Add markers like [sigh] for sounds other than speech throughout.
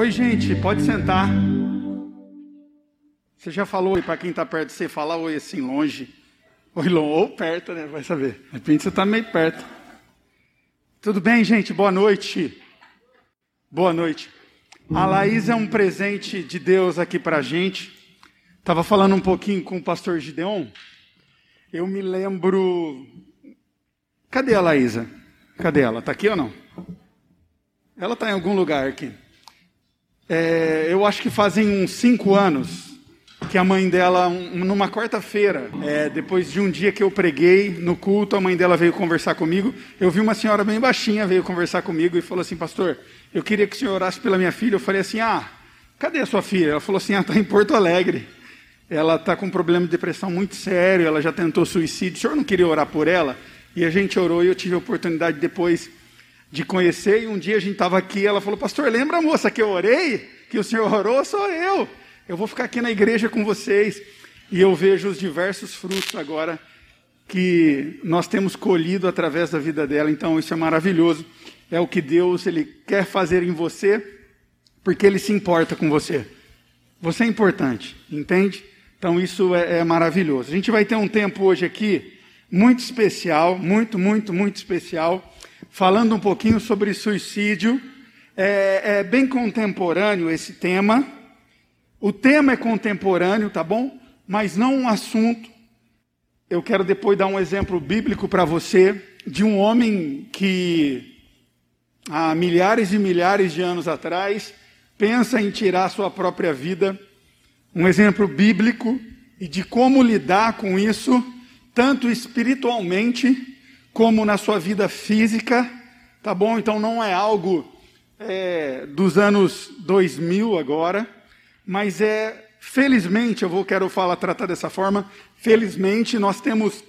Oi, gente, pode sentar. Você já falou oi para quem está perto de você? Fala oi assim, longe. Oi, longe, ou perto, né? Vai saber. De repente você está meio perto. Tudo bem, gente? Boa noite. Boa noite. A Laís é um presente de Deus aqui para a gente. Estava falando um pouquinho com o pastor Gideon. Eu me lembro. Cadê a Laísa? Cadê ela? Está aqui ou não? Ela está em algum lugar aqui. É, eu acho que fazem uns cinco anos que a mãe dela, numa quarta-feira, é, depois de um dia que eu preguei no culto, a mãe dela veio conversar comigo. Eu vi uma senhora bem baixinha veio conversar comigo e falou assim: Pastor, eu queria que o senhor orasse pela minha filha. Eu falei assim: Ah, cadê a sua filha? Ela falou assim: Ah, está em Porto Alegre. Ela está com um problema de depressão muito sério, ela já tentou suicídio. O senhor não queria orar por ela? E a gente orou e eu tive a oportunidade depois de conhecer. E um dia a gente estava aqui, ela falou: Pastor, lembra moça que eu orei? Que o senhor orou? Sou eu. Eu vou ficar aqui na igreja com vocês. E eu vejo os diversos frutos agora que nós temos colhido através da vida dela. Então isso é maravilhoso. É o que Deus ele quer fazer em você, porque Ele se importa com você. Você é importante, entende? Então isso é, é maravilhoso. A gente vai ter um tempo hoje aqui muito especial, muito, muito, muito especial falando um pouquinho sobre suicídio. É, é, bem contemporâneo esse tema. O tema é contemporâneo, tá bom? Mas não um assunto. Eu quero depois dar um exemplo bíblico para você de um homem que há milhares e milhares de anos atrás pensa em tirar sua própria vida. Um exemplo bíblico e de como lidar com isso, tanto espiritualmente como na sua vida física, tá bom? Então não é algo é, dos anos 2000 agora, mas é, felizmente, eu vou quero falar, tratar dessa forma, felizmente nós temos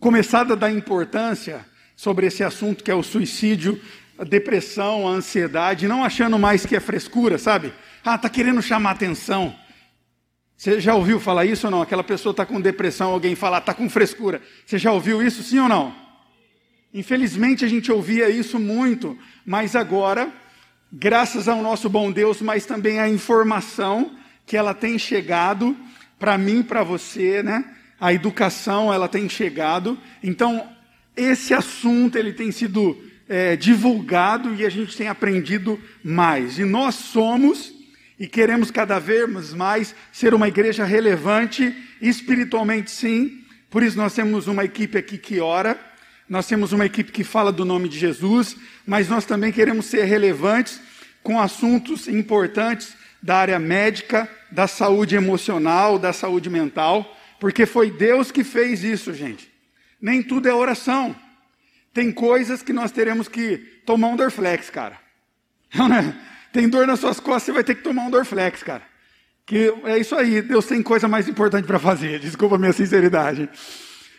começado a dar importância sobre esse assunto que é o suicídio, a depressão, a ansiedade, não achando mais que é frescura, sabe? Ah, tá querendo chamar atenção. Você já ouviu falar isso ou não? Aquela pessoa está com depressão, alguém fala, está com frescura. Você já ouviu isso, sim ou não? Infelizmente a gente ouvia isso muito, mas agora, graças ao nosso bom Deus, mas também à informação que ela tem chegado para mim, para você, né? A educação ela tem chegado. Então esse assunto ele tem sido é, divulgado e a gente tem aprendido mais. E nós somos e queremos cada vez mais ser uma igreja relevante espiritualmente, sim. Por isso nós temos uma equipe aqui que ora nós temos uma equipe que fala do nome de Jesus, mas nós também queremos ser relevantes com assuntos importantes da área médica, da saúde emocional, da saúde mental, porque foi Deus que fez isso, gente. Nem tudo é oração. Tem coisas que nós teremos que tomar um Dorflex, cara. [laughs] Tem dor nas suas costas, você vai ter que tomar um Dorflex, cara. Que é isso aí, Deus tem coisa mais importante para fazer, [laughs] desculpa a minha sinceridade.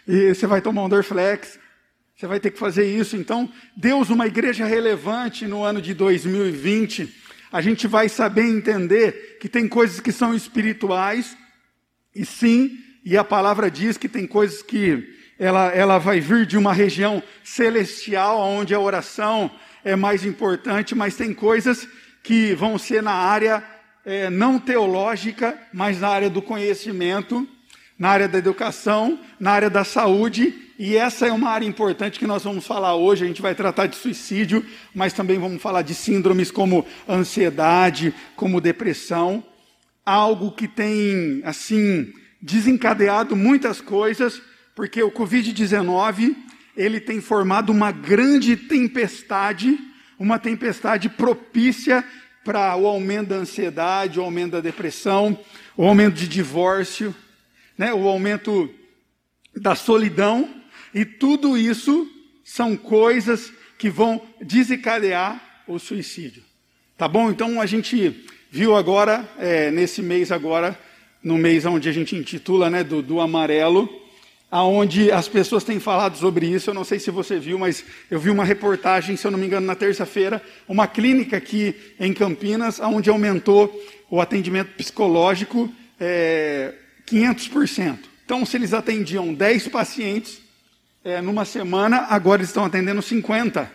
E você vai tomar um Dorflex, você vai ter que fazer isso. Então, Deus, uma igreja relevante no ano de 2020, a gente vai saber entender que tem coisas que são espirituais, e sim, e a palavra diz que tem coisas que ela, ela vai vir de uma região celestial, onde a oração é mais importante, mas tem coisas que vão ser na área é, não teológica, mas na área do conhecimento, na área da educação, na área da saúde e essa é uma área importante que nós vamos falar hoje. A gente vai tratar de suicídio, mas também vamos falar de síndromes como ansiedade, como depressão, algo que tem assim desencadeado muitas coisas, porque o COVID-19 ele tem formado uma grande tempestade, uma tempestade propícia para o aumento da ansiedade, o aumento da depressão, o aumento de divórcio, né, o aumento da solidão e tudo isso são coisas que vão desencadear o suicídio. Tá bom? Então a gente viu agora, é, nesse mês agora, no mês onde a gente intitula né, do, do amarelo, aonde as pessoas têm falado sobre isso. Eu não sei se você viu, mas eu vi uma reportagem, se eu não me engano, na terça-feira, uma clínica aqui em Campinas, onde aumentou o atendimento psicológico é, 500%. Então, se eles atendiam 10 pacientes, é, numa semana, agora estão atendendo 50,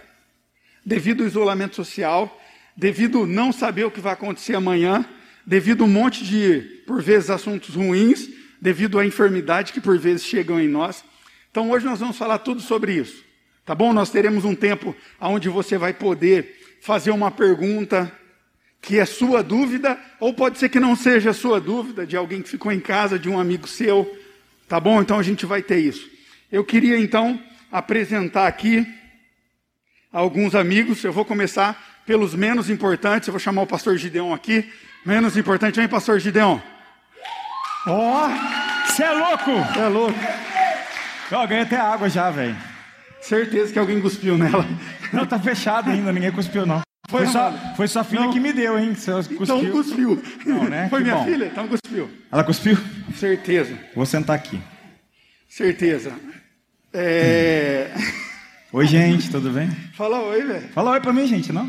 devido ao isolamento social, devido não saber o que vai acontecer amanhã, devido a um monte de, por vezes, assuntos ruins, devido à enfermidade que por vezes chegam em nós. Então hoje nós vamos falar tudo sobre isso. Tá bom? Nós teremos um tempo onde você vai poder fazer uma pergunta que é sua dúvida, ou pode ser que não seja sua dúvida, de alguém que ficou em casa, de um amigo seu. Tá bom? Então a gente vai ter isso. Eu queria então apresentar aqui alguns amigos. Eu vou começar pelos menos importantes. Eu vou chamar o pastor Gideon aqui. Menos importante, vem, pastor Gideon. Ó, oh, você é louco! Você é louco. Eu ganhei até água já, velho. Certeza que alguém cuspiu nela. Não, tá fechado ainda, ninguém cuspiu, não. Foi, só, foi sua filha não. que me deu, hein? Você cuspiu. Então cuspiu. Não, né? [laughs] Foi que minha bom. filha, então cuspiu. Ela cuspiu? Certeza. Vou sentar aqui. Certeza. É... [laughs] Oi, gente, tudo bem? Fala oi, velho. Fala oi pra mim, gente, não?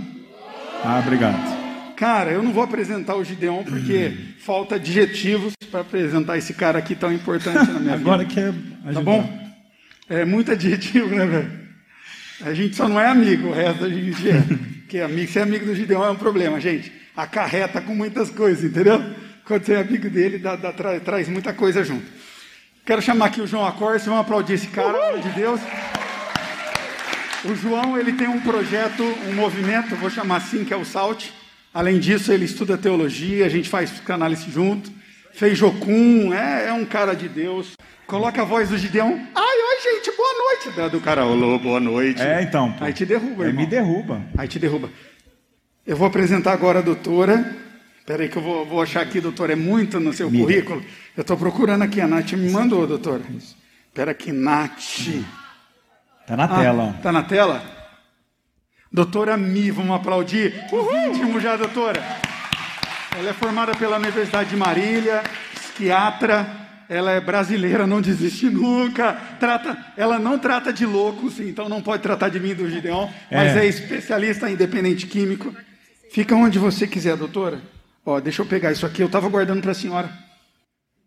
Ah, obrigado. Cara, eu não vou apresentar o Gideon porque falta adjetivos para apresentar esse cara aqui tão importante na minha [laughs] Agora vida. Agora que é. Tá bom? É muito adjetivo, né, velho? A gente só não é amigo, o resto a gente é. [laughs] Porque amigo, ser amigo do Gideon é um problema, gente. Acarreta com muitas coisas, entendeu? Quando você é amigo dele, dá, dá, traz, traz muita coisa junto. Quero chamar aqui o João Acorce, vamos aplaudir esse cara, de Deus. O João, ele tem um projeto, um movimento, vou chamar assim, que é o SALT. Além disso, ele estuda teologia, a gente faz psicanálise junto. Fez Jocum, é, é um cara de Deus. Coloca a voz do Gideão. Ai, oi, gente, boa noite. Do cara, olô, boa noite. É, então. Pô. Aí te derruba, irmão. me derruba. Aí te derruba. Eu vou apresentar agora a doutora. Espera aí que eu vou, vou, achar aqui, doutora. É muito no seu Mira. currículo. Eu estou procurando aqui. A Nath me mandou, doutora. Espera aqui, Nath. Tá na ah, tela. Tá na tela? Doutora Mi, vamos aplaudir. Uhul. já, doutora. Ela é formada pela Universidade de Marília, psiquiatra ela é brasileira, não desiste nunca. Trata, ela não trata de loucos, então não pode tratar de mim do Gideon, mas é, é especialista em independente químico. Fica onde você quiser, doutora. Ó, deixa eu pegar isso aqui, eu estava guardando para a senhora.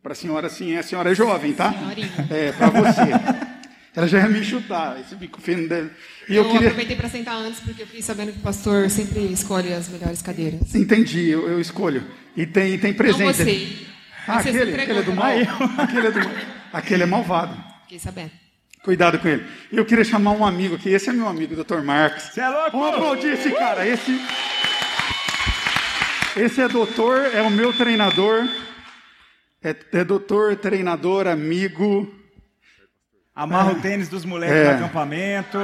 Para a senhora, sim, a senhora é jovem, tá? Senhorinha. É, para você. Ela já ia me chutar, esse bico fino dele. E eu, eu queria... aproveitei para sentar antes, porque eu fiquei sabendo que o pastor sempre escolhe as melhores cadeiras. Entendi, eu, eu escolho. E tem, tem presente. Não você. Ah, aquele, aquele é do mal? aquele, é do, aquele é malvado. Fiquei sabendo. Cuidado com ele. Eu queria chamar um amigo aqui. Esse é meu amigo, Dr. Marcos. Você é louco? Vamos aplaudir esse cara. Esse, esse é doutor, é o meu treinador. É, é doutor, treinador, amigo. Amarra é, o tênis dos moleques é, no acampamento.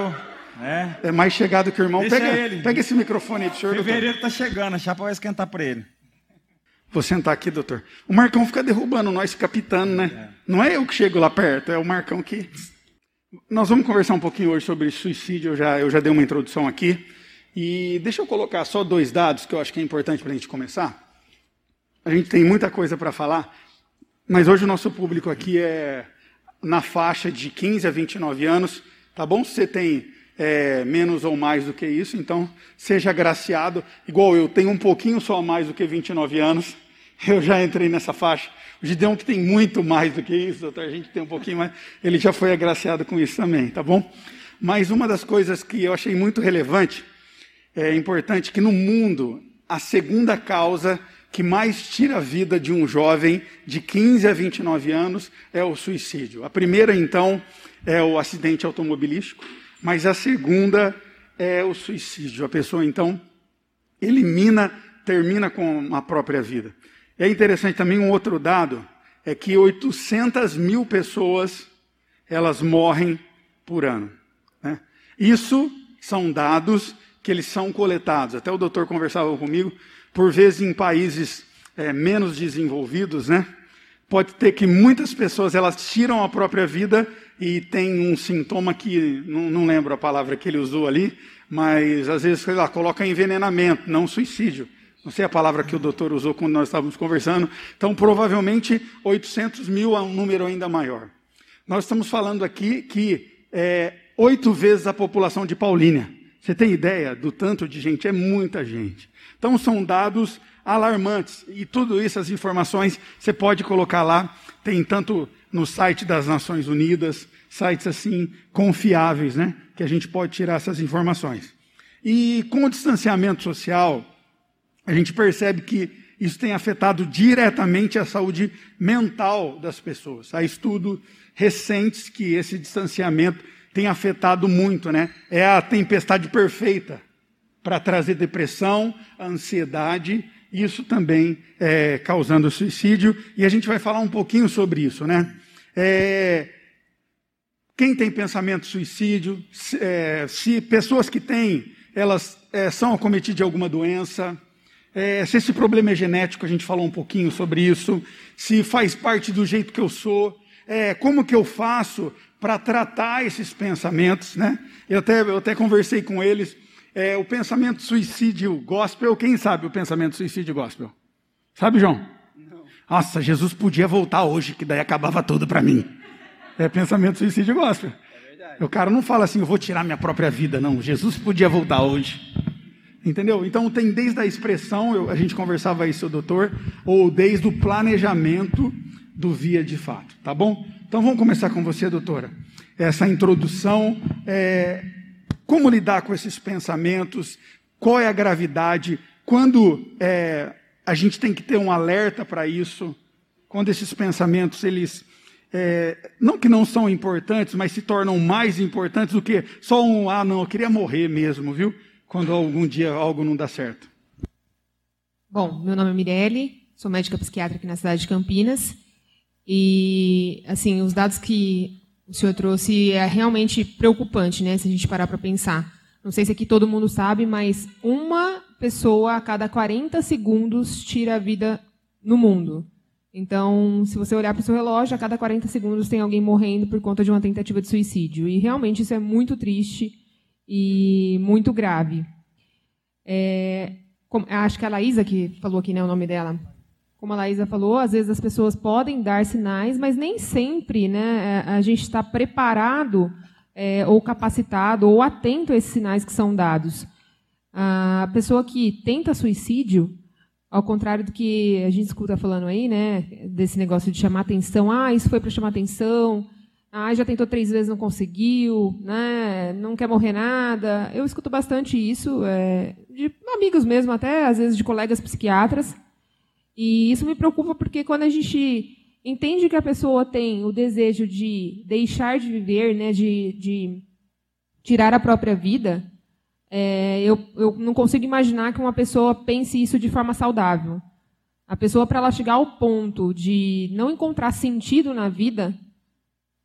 Né? É mais chegado que o irmão. pega, ele. pega esse microfone aí do senhor. Fevereiro está chegando, a chapa vai esquentar para ele. Vou sentar aqui, doutor. O Marcão fica derrubando nós, fica pitando, né? É. Não é eu que chego lá perto, é o Marcão que. Nós vamos conversar um pouquinho hoje sobre suicídio, eu já, eu já dei uma introdução aqui. E deixa eu colocar só dois dados que eu acho que é importante para a gente começar. A gente tem muita coisa para falar, mas hoje o nosso público aqui é na faixa de 15 a 29 anos. Tá bom? Se você tem é, menos ou mais do que isso, então seja agraciado. Igual eu tenho um pouquinho só mais do que 29 anos, eu já entrei nessa faixa. O Gideão que tem muito mais do que isso, doutor, a gente tem um pouquinho mais, ele já foi agraciado com isso também, tá bom? Mas uma das coisas que eu achei muito relevante, é importante, que no mundo, a segunda causa que mais tira a vida de um jovem de 15 a 29 anos é o suicídio. A primeira, então, é o acidente automobilístico. Mas a segunda é o suicídio. A pessoa, então, elimina, termina com a própria vida. É interessante também um outro dado, é que 800 mil pessoas, elas morrem por ano. Né? Isso são dados que eles são coletados. Até o doutor conversava comigo, por vezes em países é, menos desenvolvidos, né? Pode ter que muitas pessoas elas tiram a própria vida e tem um sintoma que, não, não, lembro a palavra que ele usou ali, mas às vezes lá, coloca envenenamento, não suicídio. Não sei a palavra que o doutor usou quando nós estávamos conversando. Então, provavelmente, 800 mil é um número ainda maior. Nós estamos falando aqui que é oito vezes a população de Paulínia. Você tem ideia do tanto de gente? É muita gente. Então, são dados alarmantes. E tudo isso, as informações, você pode colocar lá. Tem tanto no site das Nações Unidas, sites assim confiáveis, né? Que a gente pode tirar essas informações. E com o distanciamento social, a gente percebe que isso tem afetado diretamente a saúde mental das pessoas. Há estudos recentes que esse distanciamento tem afetado muito, né? É a tempestade perfeita para trazer depressão, ansiedade, isso também é, causando suicídio, e a gente vai falar um pouquinho sobre isso, né? É, quem tem pensamento suicídio, se, é, se pessoas que têm, elas é, são acometidas de alguma doença, é, se esse problema é genético, a gente falou um pouquinho sobre isso, se faz parte do jeito que eu sou, é, como que eu faço para tratar esses pensamentos, né? Eu até, eu até conversei com eles, é, o pensamento suicídio gospel, quem sabe o pensamento suicídio gospel? Sabe, João? Não. Nossa, Jesus podia voltar hoje, que daí acabava tudo para mim. É pensamento suicídio gospel. É o cara não fala assim, eu vou tirar minha própria vida, não. Jesus podia voltar hoje. Entendeu? Então tem desde a expressão, eu, a gente conversava isso, doutor, ou desde o planejamento do via de fato, tá bom? Então vamos começar com você, doutora. Essa introdução, é, como lidar com esses pensamentos, qual é a gravidade, quando é, a gente tem que ter um alerta para isso, quando esses pensamentos, eles, é, não que não são importantes, mas se tornam mais importantes do que só um, ah não, eu queria morrer mesmo, viu? quando algum dia algo não dá certo? Bom, meu nome é Mirelle, sou médica psiquiatra aqui na cidade de Campinas. E, assim, os dados que o senhor trouxe é realmente preocupante, né, se a gente parar para pensar. Não sei se aqui todo mundo sabe, mas uma pessoa a cada 40 segundos tira a vida no mundo. Então, se você olhar para o seu relógio, a cada 40 segundos tem alguém morrendo por conta de uma tentativa de suicídio. E realmente isso é muito triste e muito grave. É, como, acho que a Laísa que falou aqui né, o nome dela. Como a Laísa falou, às vezes as pessoas podem dar sinais, mas nem sempre né, a gente está preparado é, ou capacitado ou atento a esses sinais que são dados. A pessoa que tenta suicídio, ao contrário do que a gente escuta falando aí, né, desse negócio de chamar atenção, ah, isso foi para chamar atenção, ah, já tentou três vezes, não conseguiu, né? não quer morrer nada. Eu escuto bastante isso, é, de amigos mesmo, até às vezes de colegas psiquiatras. E isso me preocupa porque quando a gente entende que a pessoa tem o desejo de deixar de viver, né, de, de tirar a própria vida, é, eu, eu não consigo imaginar que uma pessoa pense isso de forma saudável. A pessoa, para ela chegar ao ponto de não encontrar sentido na vida,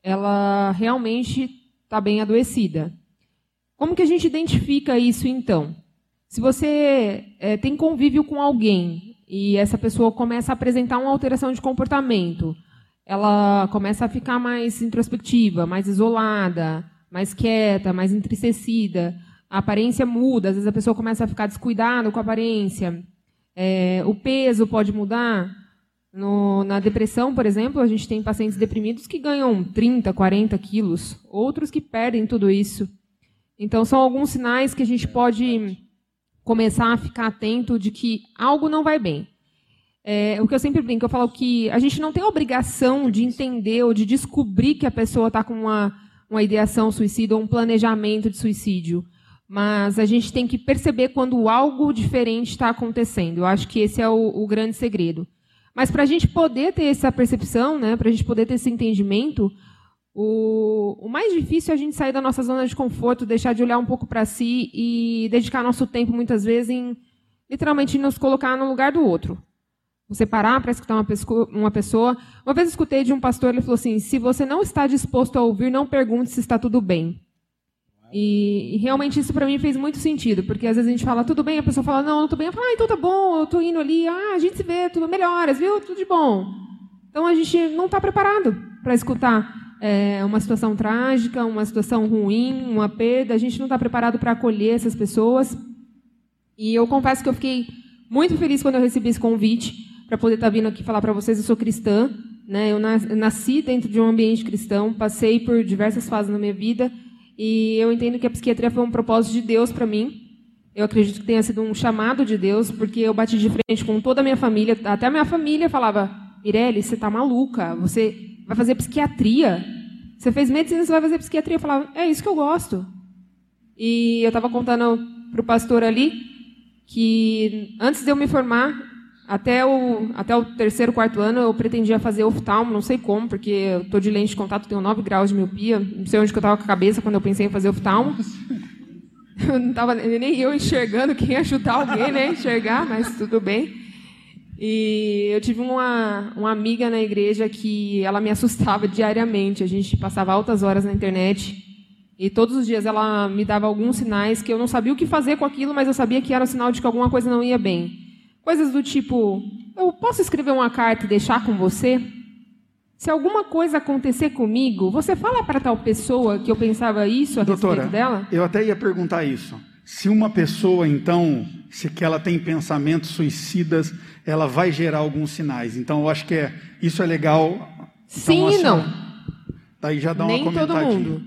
ela realmente está bem adoecida. Como que a gente identifica isso então? Se você é, tem convívio com alguém e essa pessoa começa a apresentar uma alteração de comportamento, ela começa a ficar mais introspectiva, mais isolada, mais quieta, mais entristecida, a aparência muda, às vezes a pessoa começa a ficar descuidada com a aparência, é, o peso pode mudar, no, na depressão, por exemplo, a gente tem pacientes deprimidos que ganham 30, 40 quilos, outros que perdem tudo isso. Então, são alguns sinais que a gente pode começar a ficar atento de que algo não vai bem. É, o que eu sempre brinco, eu falo que a gente não tem obrigação de entender ou de descobrir que a pessoa está com uma, uma ideação suicida ou um planejamento de suicídio. Mas a gente tem que perceber quando algo diferente está acontecendo. Eu acho que esse é o, o grande segredo. Mas para a gente poder ter essa percepção, né, para a gente poder ter esse entendimento, o, o, mais difícil é a gente sair da nossa zona de conforto, deixar de olhar um pouco para si e dedicar nosso tempo, muitas vezes, em literalmente nos colocar no lugar do outro. Você parar para escutar uma uma pessoa. Uma vez escutei de um pastor, ele falou assim: se você não está disposto a ouvir, não pergunte se está tudo bem. E, e, realmente isso para mim fez muito sentido, porque às vezes a gente fala tudo bem, a pessoa fala não, não tô bem, eu falo, ah, então tá bom, eu tô indo ali, ah, a gente se vê, tudo melhoras, viu, tudo de bom. Então a gente não está preparado para escutar é, uma situação trágica, uma situação ruim, uma perda, a gente não está preparado para acolher essas pessoas. E eu confesso que eu fiquei muito feliz quando eu recebi esse convite para poder estar tá vindo aqui falar para vocês. Eu sou cristã, né? Eu nasci dentro de um ambiente cristão, passei por diversas fases na minha vida e eu entendo que a psiquiatria foi um propósito de Deus para mim. Eu acredito que tenha sido um chamado de Deus, porque eu bati de frente com toda a minha família. Até a minha família falava: Mirelle, você está maluca. Você vai fazer psiquiatria. Você fez medicina, você vai fazer psiquiatria. Eu falava: é isso que eu gosto. E eu estava contando para o pastor ali que antes de eu me formar, até o, até o terceiro, quarto ano, eu pretendia fazer oftalmo, não sei como, porque eu estou de lente de contato, tenho 9 graus de miopia, não sei onde que eu estava com a cabeça quando eu pensei em fazer oftalmo. [laughs] Eu não estava nem eu enxergando quem ia ajudar alguém, né, enxergar, mas tudo bem. E eu tive uma, uma amiga na igreja que ela me assustava [laughs] diariamente. A gente passava altas horas na internet e todos os dias ela me dava alguns sinais que eu não sabia o que fazer com aquilo, mas eu sabia que era um sinal de que alguma coisa não ia bem. Coisas do tipo: eu posso escrever uma carta e deixar com você? Se alguma coisa acontecer comigo, você fala para tal pessoa que eu pensava isso a Doutora, respeito dela? Eu até ia perguntar isso. Se uma pessoa, então, se que ela tem pensamentos suicidas, ela vai gerar alguns sinais. Então, eu acho que é, isso é legal. Então, Sim e não. Daí já dá uma Nem todo comentadinha. mundo.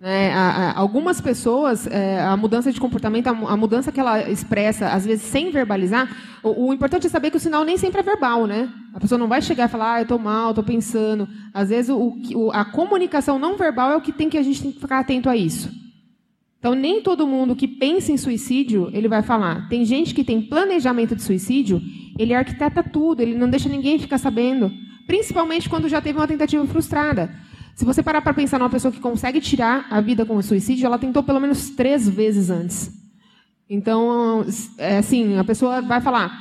É, a- a- algumas pessoas, é, a mudança de comportamento, a, a mudança que ela expressa, às vezes sem verbalizar, o, o importante é saber que o sinal nem sempre é verbal, né? A pessoa não vai chegar e falar, ah, eu estou mal, estou pensando. Às vezes o, o- a comunicação não verbal é o que tem que a gente tem que ficar atento a isso. Então, nem todo mundo que pensa em suicídio, ele vai falar. Tem gente que tem planejamento de suicídio, ele arquiteta tudo, ele não deixa ninguém ficar sabendo. Principalmente quando já teve uma tentativa frustrada. Se você parar para pensar numa pessoa que consegue tirar a vida com o suicídio, ela tentou pelo menos três vezes antes. Então, é assim, a pessoa vai falar: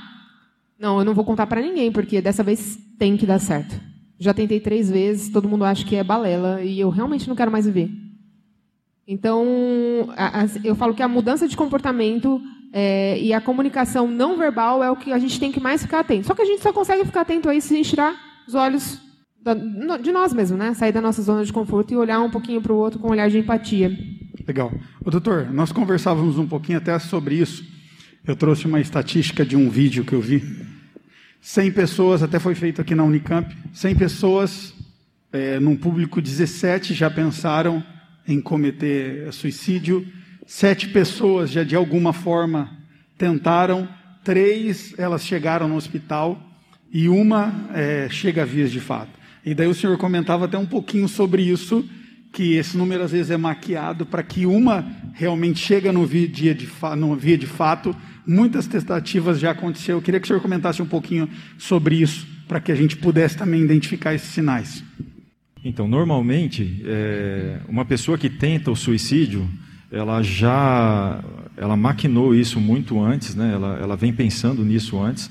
Não, eu não vou contar para ninguém, porque dessa vez tem que dar certo. Já tentei três vezes, todo mundo acha que é balela, e eu realmente não quero mais viver. Então, a- as- eu falo que a mudança de comportamento é, e a comunicação não verbal é o que a gente tem que mais ficar atento. Só que a gente só consegue ficar atento a isso se a gente tirar os olhos da- de nós mesmos, né? Sair da nossa zona de conforto e olhar um pouquinho para o outro com um olhar de empatia. Legal. Ô, doutor, nós conversávamos um pouquinho até sobre isso. Eu trouxe uma estatística de um vídeo que eu vi. 100 pessoas, até foi feito aqui na Unicamp, 100 pessoas, é, num público 17 já pensaram em cometer suicídio, sete pessoas já de alguma forma tentaram, três elas chegaram no hospital e uma é, chega a vias de fato. E daí o senhor comentava até um pouquinho sobre isso, que esse número às vezes é maquiado para que uma realmente chega no via, de no via de fato. Muitas tentativas já aconteceu. Eu queria que o senhor comentasse um pouquinho sobre isso, para que a gente pudesse também identificar esses sinais. Então, normalmente, é, uma pessoa que tenta o suicídio, ela já ela maquinou isso muito antes, né? ela, ela vem pensando nisso antes.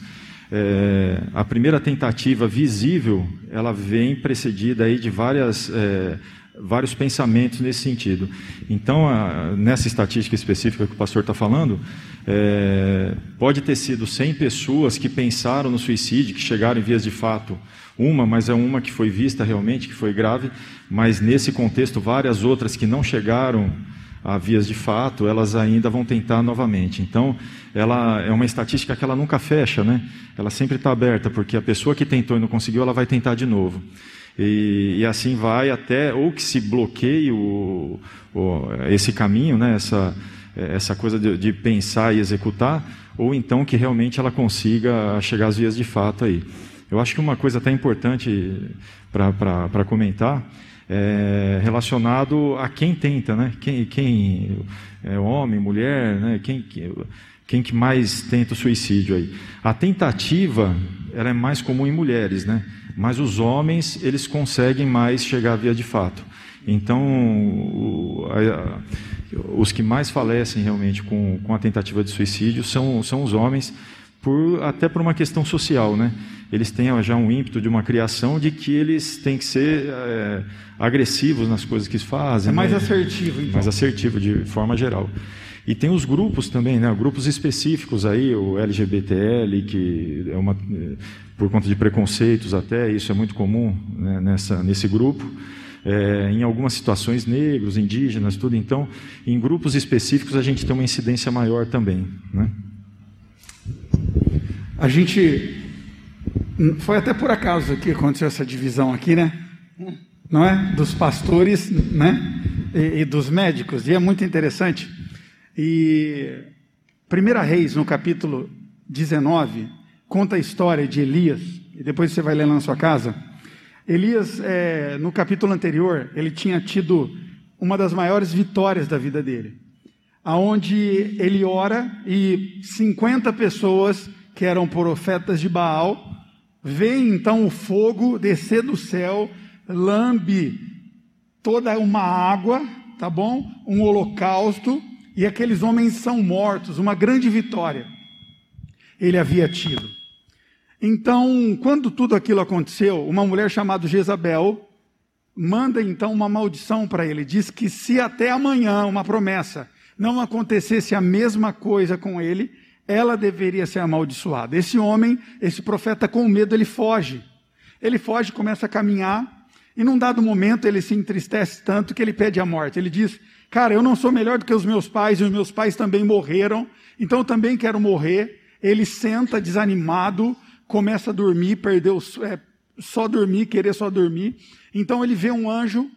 É, a primeira tentativa visível, ela vem precedida aí de várias, é, vários pensamentos nesse sentido. Então, a- nessa estatística específica que o pastor está falando, é, pode ter sido 100 pessoas que pensaram no suicídio, que chegaram em vias de fato, uma, mas é uma que foi vista realmente, que foi grave, mas nesse contexto, várias outras que não chegaram a vias de fato, elas ainda vão tentar novamente. Então, ela é uma estatística que ela nunca fecha, né? Ela sempre está aberta, porque a pessoa que tentou e não conseguiu, ela vai tentar de novo. E, e assim vai até ou que se bloqueie o, o- esse caminho, né? essa, essa coisa de, de pensar e executar, ou então que realmente ela consiga chegar às vias de fato aí. Eu acho que uma coisa até importante para comentar é relacionado a quem tenta, né? Quem, quem é homem, mulher, né? Quem, que- quem que mais tenta o suicídio aí? A tentativa ela é mais comum em mulheres, né? Mas os homens eles conseguem mais chegar à via de fato. Então, os que mais falecem realmente com, com a tentativa de suicídio são, são os homens, por, até por uma questão social, né? Eles têm já um ímpeto de uma criação de que eles têm que ser é, agressivos nas coisas que fazem. É mais né? assertivo, então. Mais assertivo, de forma geral. E tem os grupos também, né? Grupos específicos aí, o LGBTL, que é uma eh, por conta de preconceitos até, isso é muito comum né, nessa, nesse grupo. É, em algumas situações, negros, indígenas, tudo. Então, em grupos específicos, a gente tem uma incidência maior também. Né? A gente. Foi até por acaso que aconteceu essa divisão aqui, né? Não é? Dos pastores, né? E, e dos médicos. E é muito interessante. E. Primeira Reis, no capítulo 19, conta a história de Elias. E depois você vai ler lá na sua casa. Elias, é, no capítulo anterior, ele tinha tido uma das maiores vitórias da vida dele. aonde ele ora e 50 pessoas que eram profetas de Baal veem então o fogo descer do céu, lambe toda uma água, tá bom? Um holocausto e aqueles homens são mortos, uma grande vitória. Ele havia tido. Então, quando tudo aquilo aconteceu, uma mulher chamada Jezabel manda então uma maldição para ele. Diz que se até amanhã, uma promessa, não acontecesse a mesma coisa com ele, ela deveria ser amaldiçoada. Esse homem, esse profeta, com medo, ele foge. Ele foge, começa a caminhar, e num dado momento ele se entristece tanto que ele pede a morte. Ele diz: Cara, eu não sou melhor do que os meus pais, e os meus pais também morreram, então eu também quero morrer. Ele senta desanimado, começa a dormir, perdeu é, só dormir, querer só dormir. Então ele vê um anjo,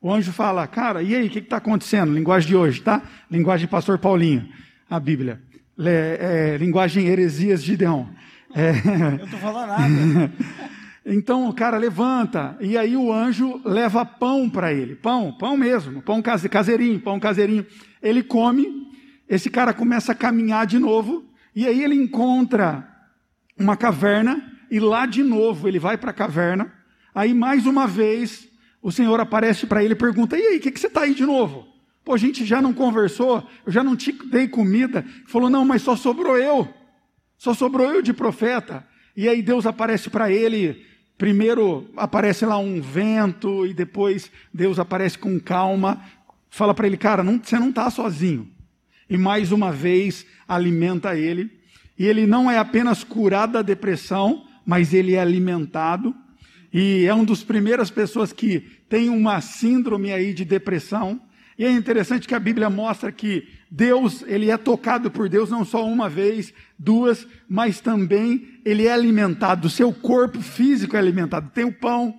o anjo fala, cara, e aí, o que está acontecendo? Linguagem de hoje, tá? Linguagem de pastor Paulinho, a Bíblia. É, linguagem heresias de Gideon. É... Eu não estou falando nada. [laughs] então o cara levanta, e aí o anjo leva pão para ele. Pão, pão mesmo, pão caseirinho, pão caseirinho. Ele come, esse cara começa a caminhar de novo, e aí ele encontra uma caverna, e lá de novo ele vai para a caverna. Aí mais uma vez o Senhor aparece para ele e pergunta: E aí, o que, que você está aí de novo? Pô, a gente já não conversou, eu já não te dei comida. Falou: Não, mas só sobrou eu. Só sobrou eu de profeta. E aí Deus aparece para ele. Primeiro aparece lá um vento, e depois Deus aparece com calma. Fala para ele: Cara, não, você não está sozinho. E mais uma vez alimenta ele. E ele não é apenas curado da depressão, mas ele é alimentado. E é uma das primeiras pessoas que tem uma síndrome aí de depressão. E é interessante que a Bíblia mostra que Deus, ele é tocado por Deus não só uma vez, duas, mas também ele é alimentado, o seu corpo físico é alimentado. Tem o pão,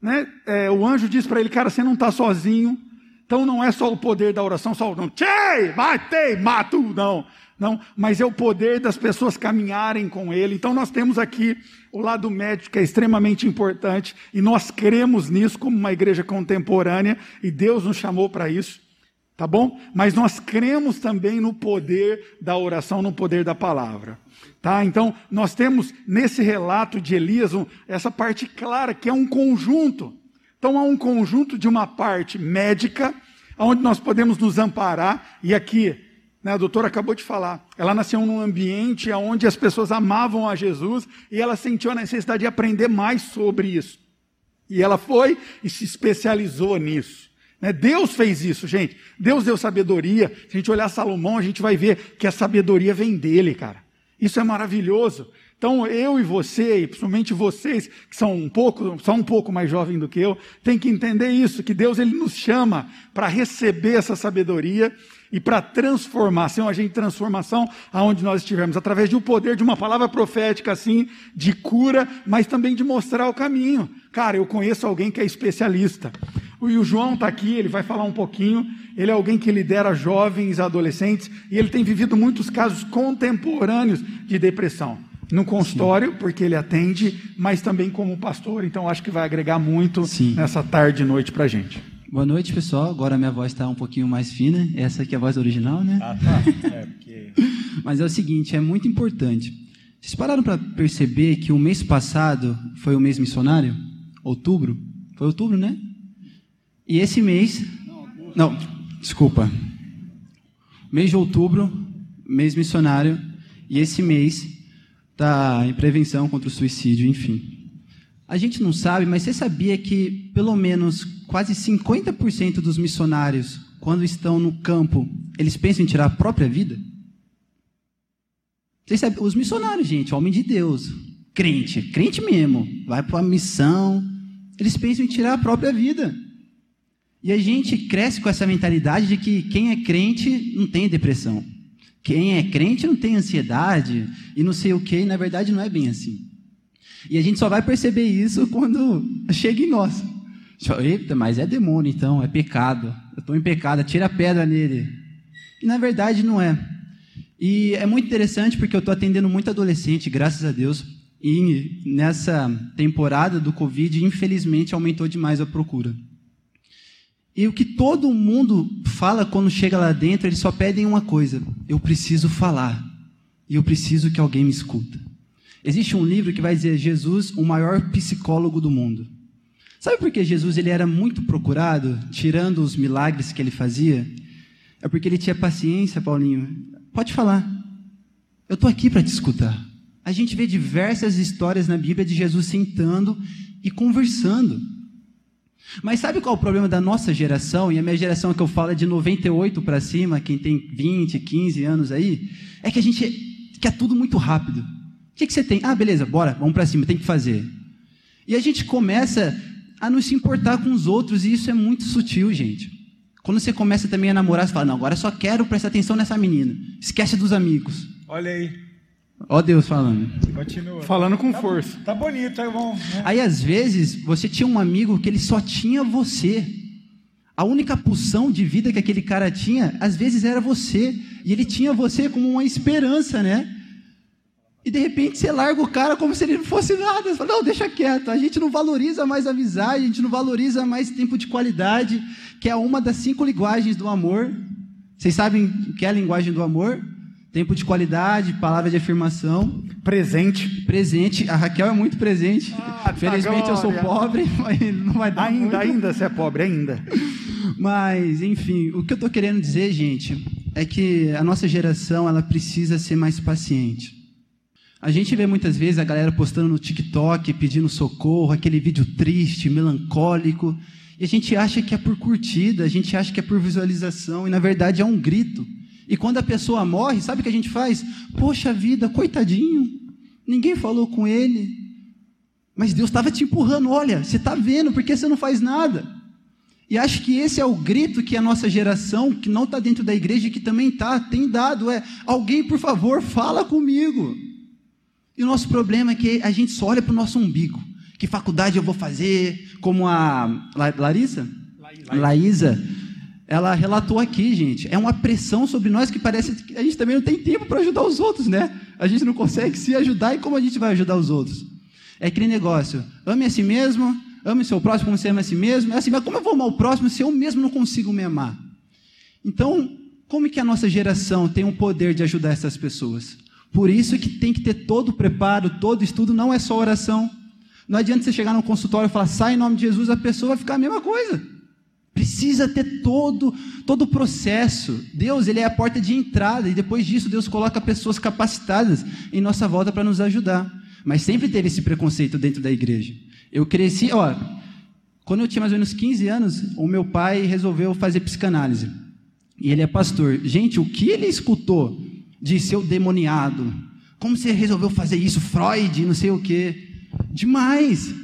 né? É, o anjo diz para ele, cara, você não está sozinho. Então não é só o poder da oração, só o não, tchei, matei, mato, não. Não, mas é o poder das pessoas caminharem com Ele. Então nós temos aqui o lado médico que é extremamente importante e nós cremos nisso como uma igreja contemporânea e Deus nos chamou para isso, tá bom? Mas nós cremos também no poder da oração, no poder da palavra, tá? Então nós temos nesse relato de Elias essa parte clara que é um conjunto. Então há um conjunto de uma parte médica, onde nós podemos nos amparar e aqui a doutora acabou de falar. Ela nasceu num ambiente onde as pessoas amavam a Jesus e ela sentiu a necessidade de aprender mais sobre isso. E ela foi e se especializou nisso. Né? Deus fez isso, gente. Deus deu sabedoria. Se a gente olhar Salomão, a gente vai ver que a sabedoria vem dele, cara. Isso é maravilhoso. Então, eu e você, e principalmente vocês, que são um pouco, são um pouco mais jovens do que eu, tem que entender isso, que Deus ele nos chama para receber essa sabedoria e para um agente de transformação aonde nós estivermos, através do poder de uma palavra profética assim, de cura, mas também de mostrar o caminho. Cara, eu conheço alguém que é especialista. E o João está aqui, ele vai falar um pouquinho. Ele é alguém que lidera jovens, adolescentes, e ele tem vivido muitos casos contemporâneos de depressão. No consultório, Sim. porque ele atende, mas também como pastor, então acho que vai agregar muito Sim. nessa tarde e noite para a gente. Boa noite, pessoal. Agora minha voz está um pouquinho mais fina. Essa aqui é a voz original, né? Ah, tá. É, porque... [laughs] Mas é o seguinte, é muito importante. Vocês pararam para perceber que o mês passado foi o mês missionário? Outubro? Foi outubro, né? E esse mês... Não, não desculpa. Mês de outubro, mês missionário. E esse mês está em prevenção contra o suicídio, enfim. A gente não sabe, mas você sabia que pelo menos quase 50% dos missionários, quando estão no campo, eles pensam em tirar a própria vida? Vocês sabem, os missionários, gente, homem de Deus, crente, crente mesmo, vai para a missão, eles pensam em tirar a própria vida. E a gente cresce com essa mentalidade de que quem é crente não tem depressão. Quem é crente não tem ansiedade e não sei o que, e na verdade não é bem assim. E a gente só vai perceber isso quando chega em nós. Eita, mas é demônio então, é pecado. Eu estou em pecado, tira a pedra nele. E na verdade não é. E é muito interessante porque eu estou atendendo muito adolescente, graças a Deus. E nessa temporada do Covid, infelizmente, aumentou demais a procura. E o que todo mundo fala quando chega lá dentro, eles só pedem uma coisa: eu preciso falar. E eu preciso que alguém me escuta. Existe um livro que vai dizer Jesus, o maior psicólogo do mundo. Sabe por que Jesus ele era muito procurado, tirando os milagres que ele fazia? É porque ele tinha paciência, Paulinho. Pode falar. Eu estou aqui para te escutar. A gente vê diversas histórias na Bíblia de Jesus sentando e conversando. Mas sabe qual é o problema da nossa geração? E a minha geração que eu falo é de 98 para cima, quem tem 20, 15 anos aí, é que a gente quer tudo muito rápido. O que, que você tem? Ah, beleza, bora, vamos para cima, tem que fazer. E a gente começa a não se importar com os outros, e isso é muito sutil, gente. Quando você começa também a namorar, você fala, não, agora eu só quero prestar atenção nessa menina. Esquece dos amigos. Olha aí. Ó Deus falando. Continua. Falando com tá, força. Tá bonito, é bom. Né? Aí às vezes você tinha um amigo que ele só tinha você. A única pulsão de vida que aquele cara tinha, às vezes era você. E ele tinha você como uma esperança, né? E de repente você larga o cara como se ele não fosse nada. Você fala, não, deixa quieto. A gente não valoriza mais a amizade, a gente não valoriza mais tempo de qualidade, que é uma das cinco linguagens do amor. Vocês sabem o que é a linguagem do amor? Tempo de qualidade, palavra de afirmação. Presente. Presente. A Raquel é muito presente. Ah, Felizmente eu sou pobre, [laughs] mas não vai dar Ainda, muito. ainda você é pobre, ainda. Mas, enfim, o que eu estou querendo dizer, gente, é que a nossa geração ela precisa ser mais paciente. A gente vê muitas vezes a galera postando no TikTok, pedindo socorro, aquele vídeo triste, melancólico, e a gente acha que é por curtida, a gente acha que é por visualização, e na verdade é um grito. E quando a pessoa morre, sabe o que a gente faz? Poxa vida, coitadinho, ninguém falou com ele. Mas Deus estava te empurrando, olha, você está vendo, por que você não faz nada? E acho que esse é o grito que a nossa geração, que não está dentro da igreja, que também está, tem dado, é, alguém, por favor, fala comigo. E o nosso problema é que a gente só olha para o nosso umbigo. Que faculdade eu vou fazer? Como a Larissa? Laísa ela relatou aqui, gente, é uma pressão sobre nós que parece que a gente também não tem tempo para ajudar os outros, né? A gente não consegue se ajudar e como a gente vai ajudar os outros? É aquele negócio, ame a si mesmo, ame o seu próximo como você ama a si mesmo. É assim, mas como eu vou amar o próximo se eu mesmo não consigo me amar? Então, como que a nossa geração tem o poder de ajudar essas pessoas? Por isso que tem que ter todo o preparo, todo o estudo, não é só oração. Não adianta você chegar no consultório e falar, sai em nome de Jesus, a pessoa vai ficar a mesma coisa. Precisa ter todo todo o processo. Deus, ele é a porta de entrada e depois disso Deus coloca pessoas capacitadas em nossa volta para nos ajudar. Mas sempre teve esse preconceito dentro da igreja. Eu cresci, ó, quando eu tinha mais ou menos 15 anos, o meu pai resolveu fazer psicanálise. E ele é pastor. Gente, o que ele escutou de seu demoniado? Como você resolveu fazer isso? Freud, não sei o quê. Demais.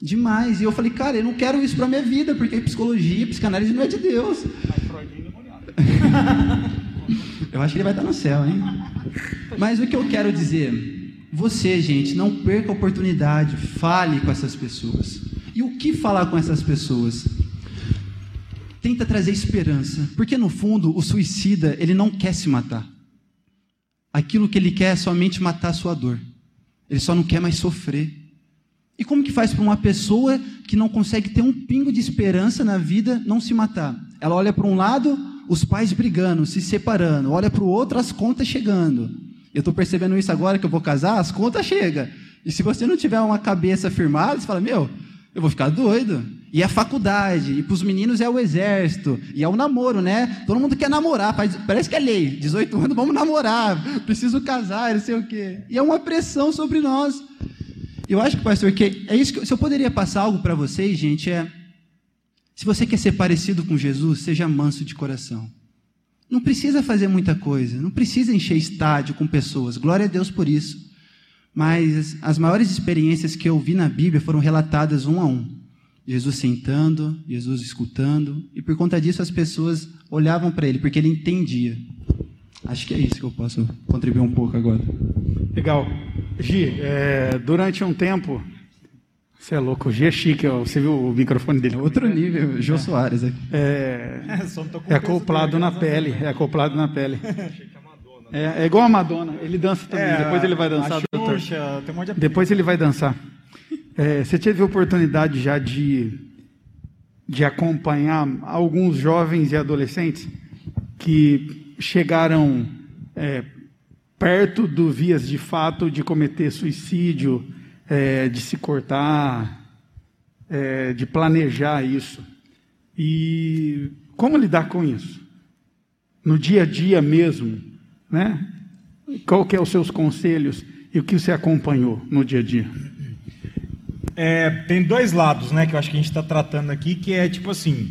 Demais. E eu falei, cara, eu não quero isso para minha vida, porque psicologia, psicanálise não é de Deus. [laughs] eu acho que ele vai estar no céu, hein? Mas o que eu quero dizer, você, gente, não perca a oportunidade, fale com essas pessoas. E o que falar com essas pessoas? Tenta trazer esperança, porque no fundo o suicida, ele não quer se matar. Aquilo que ele quer é somente matar a sua dor. Ele só não quer mais sofrer. E como que faz para uma pessoa que não consegue ter um pingo de esperança na vida não se matar? Ela olha para um lado, os pais brigando, se separando, olha para o outro, as contas chegando. Eu estou percebendo isso agora que eu vou casar, as contas chegam. E se você não tiver uma cabeça firmada, você fala, meu, eu vou ficar doido. E a faculdade, e para os meninos é o exército, e é o namoro, né? Todo mundo quer namorar, parece que é lei. 18 anos, vamos namorar, preciso casar, não sei o quê. E é uma pressão sobre nós. Eu acho que, pastor, que é isso que se eu poderia passar algo para vocês, gente, é se você quer ser parecido com Jesus, seja manso de coração. Não precisa fazer muita coisa, não precisa encher estádio com pessoas. Glória a Deus por isso. Mas as maiores experiências que eu vi na Bíblia foram relatadas um a um. Jesus sentando, Jesus escutando, e por conta disso as pessoas olhavam para ele, porque ele entendia. Acho que é isso que eu posso contribuir um pouco agora. Legal. Gi, é, durante um tempo. Você é louco, o Gi é chique, ó, você viu o microfone dele? Outro nível, Jô é. Soares aqui. É, é acoplado na pele, é acoplado na pele. [laughs] É, é igual a Madonna, ele dança também, é, depois ele vai dançar. Xuxa, um depois ele vai dançar. É, você teve oportunidade já de de acompanhar alguns jovens e adolescentes que chegaram é, perto do vias de fato de cometer suicídio, é, de se cortar, é, de planejar isso. E como lidar com isso? No dia a dia mesmo, né? Qual que é os seus conselhos e o que você acompanhou no dia a dia? É, tem dois lados, né, que eu acho que a gente está tratando aqui, que é tipo assim,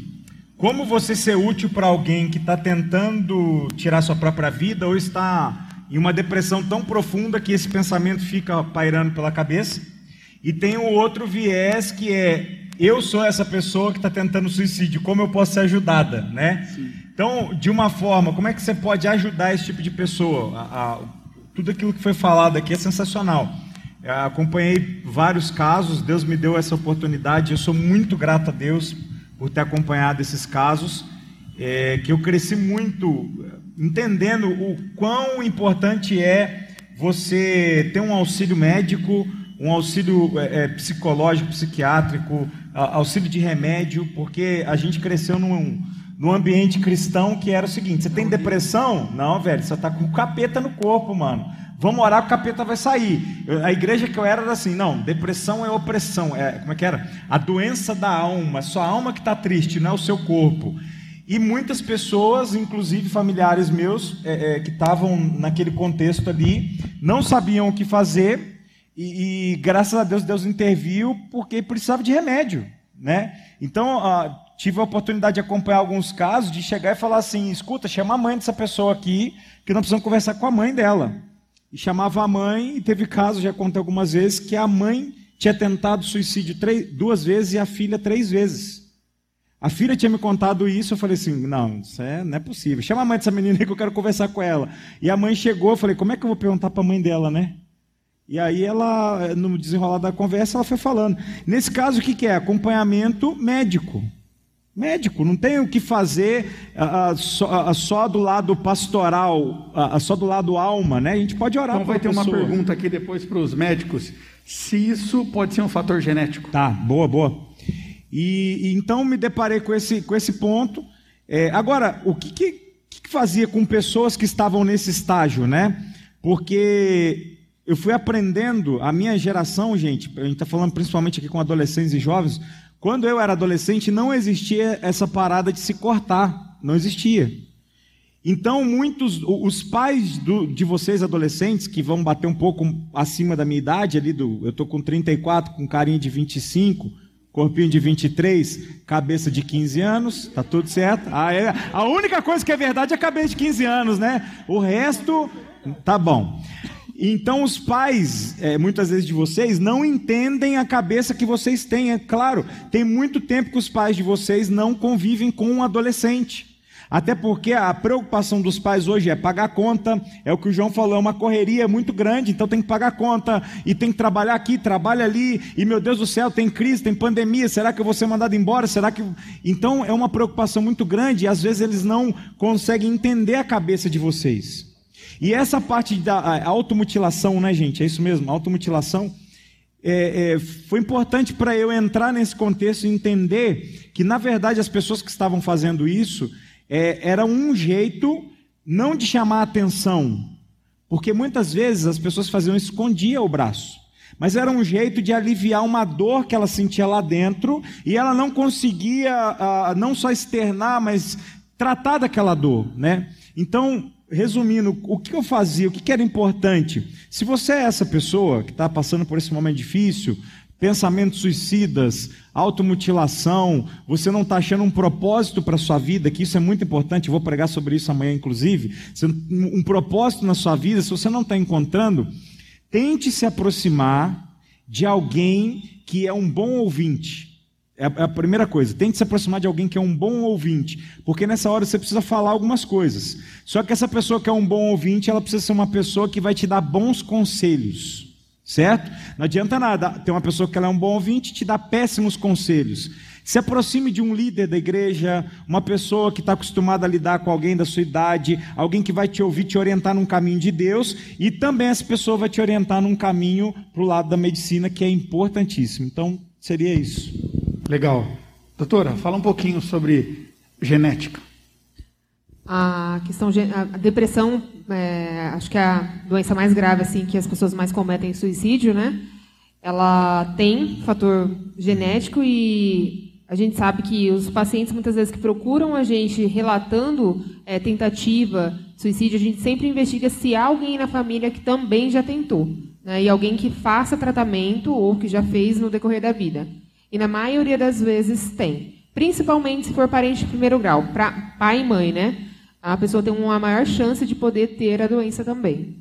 como você ser útil para alguém que está tentando tirar sua própria vida ou está em uma depressão tão profunda que esse pensamento fica pairando pela cabeça. E tem o outro viés que é eu sou essa pessoa que está tentando suicídio, como eu posso ser ajudada, né? Sim. Então, de uma forma, como é que você pode ajudar esse tipo de pessoa? A, a, tudo aquilo que foi falado aqui é sensacional. Eu acompanhei vários casos, Deus me deu essa oportunidade, eu sou muito grato a Deus por ter acompanhado esses casos, é, que eu cresci muito entendendo o quão importante é você ter um auxílio médico, um auxílio é psicológico, psiquiátrico, auxílio de remédio, porque a gente cresceu num, num ambiente cristão que era o seguinte: você tem depressão? Não, velho, você está com o capeta no corpo, mano. Vamos orar, o capeta vai sair. Eu, a igreja que eu era era assim: não, depressão é opressão. É, como é que era? A doença da alma, sua alma que está triste, não é o seu corpo. E muitas pessoas, inclusive familiares meus, é, é, que estavam naquele contexto ali, não sabiam o que fazer, e, e, graças a Deus, Deus interviu porque precisava de remédio. Né? Então, ah, tive a oportunidade de acompanhar alguns casos, de chegar e falar assim: escuta, chama a mãe dessa pessoa aqui, que não precisamos conversar com a mãe dela. E chamava a mãe, e teve casos, já contei algumas vezes, que a mãe tinha tentado suicídio três, duas vezes e a filha três vezes. A filha tinha me contado isso, eu falei assim, não, isso é, não é possível. Chama a mãe dessa menina aí que eu quero conversar com ela. E a mãe chegou, eu falei, como é que eu vou perguntar para a mãe dela, né? E aí ela, no desenrolar da conversa, ela foi falando. Nesse caso, o que, que é? Acompanhamento médico. Médico, não tem o que fazer uh, só, só, do lado pastoral, uh, só do lado alma, né? A gente pode orar Então vai ter pessoa. uma pergunta aqui depois para os médicos, se isso pode ser um fator genético. Tá, boa, boa. E, e, então me deparei com esse, com esse ponto. É, agora, o que, que, que, fazia com pessoas que estavam nesse estágio, né? Porque eu fui aprendendo, a minha geração, gente, a gente está falando principalmente aqui com adolescentes e jovens, quando eu era adolescente não existia essa parada de se cortar, não existia. Então, muitos, os pais do, de vocês adolescentes, que vão bater um pouco acima da minha idade, ali do, eu estou com 34, com carinha de 25, Corpinho de 23, cabeça de 15 anos, tá tudo certo. Ah, é, a única coisa que é verdade é a cabeça de 15 anos, né? O resto, tá bom. Então, os pais, é, muitas vezes de vocês, não entendem a cabeça que vocês têm. É claro, tem muito tempo que os pais de vocês não convivem com um adolescente. Até porque a preocupação dos pais hoje é pagar conta, é o que o João falou, é uma correria muito grande, então tem que pagar conta, e tem que trabalhar aqui, trabalha ali, e meu Deus do céu, tem crise, tem pandemia, será que eu vou ser mandado embora? Será que. Então é uma preocupação muito grande, e às vezes eles não conseguem entender a cabeça de vocês. E essa parte da automutilação, né, gente? É isso mesmo, automutilação. É, é, foi importante para eu entrar nesse contexto e entender que, na verdade, as pessoas que estavam fazendo isso é, era um jeito não de chamar atenção, porque muitas vezes as pessoas faziam escondia o braço, mas era um jeito de aliviar uma dor que ela sentia lá dentro e ela não conseguia uh, não só externar, mas tratar daquela dor, né? Então, resumindo, o que eu fazia, o que era importante? Se você é essa pessoa que está passando por esse momento difícil, pensamentos suicidas, automutilação, você não está achando um propósito para a sua vida, que isso é muito importante, vou pregar sobre isso amanhã, inclusive. Um propósito na sua vida, se você não está encontrando, tente se aproximar de alguém que é um bom ouvinte. É, é a primeira coisa, tente se aproximar de alguém que é um bom ouvinte, porque nessa hora você precisa falar algumas coisas. Só que essa pessoa que é um bom ouvinte, ela precisa ser uma pessoa que vai te dar bons conselhos. Certo? Não adianta nada ter uma pessoa que ela é um bom ouvinte e te dá péssimos conselhos. Se aproxime de um líder da igreja, uma pessoa que está acostumada a lidar com alguém da sua idade, alguém que vai te ouvir, te orientar num caminho de Deus, e também essa pessoa vai te orientar num caminho para o lado da medicina, que é importantíssimo. Então, seria isso. Legal. Doutora, fala um pouquinho sobre genética. A questão a depressão, é, acho que é a doença mais grave assim que as pessoas mais cometem suicídio, né? Ela tem fator genético e a gente sabe que os pacientes muitas vezes que procuram a gente relatando é, tentativa, suicídio, a gente sempre investiga se há alguém na família que também já tentou, né? E alguém que faça tratamento ou que já fez no decorrer da vida. E na maioria das vezes tem. Principalmente se for parente de primeiro grau, pra pai e mãe, né? A pessoa tem uma maior chance de poder ter a doença também.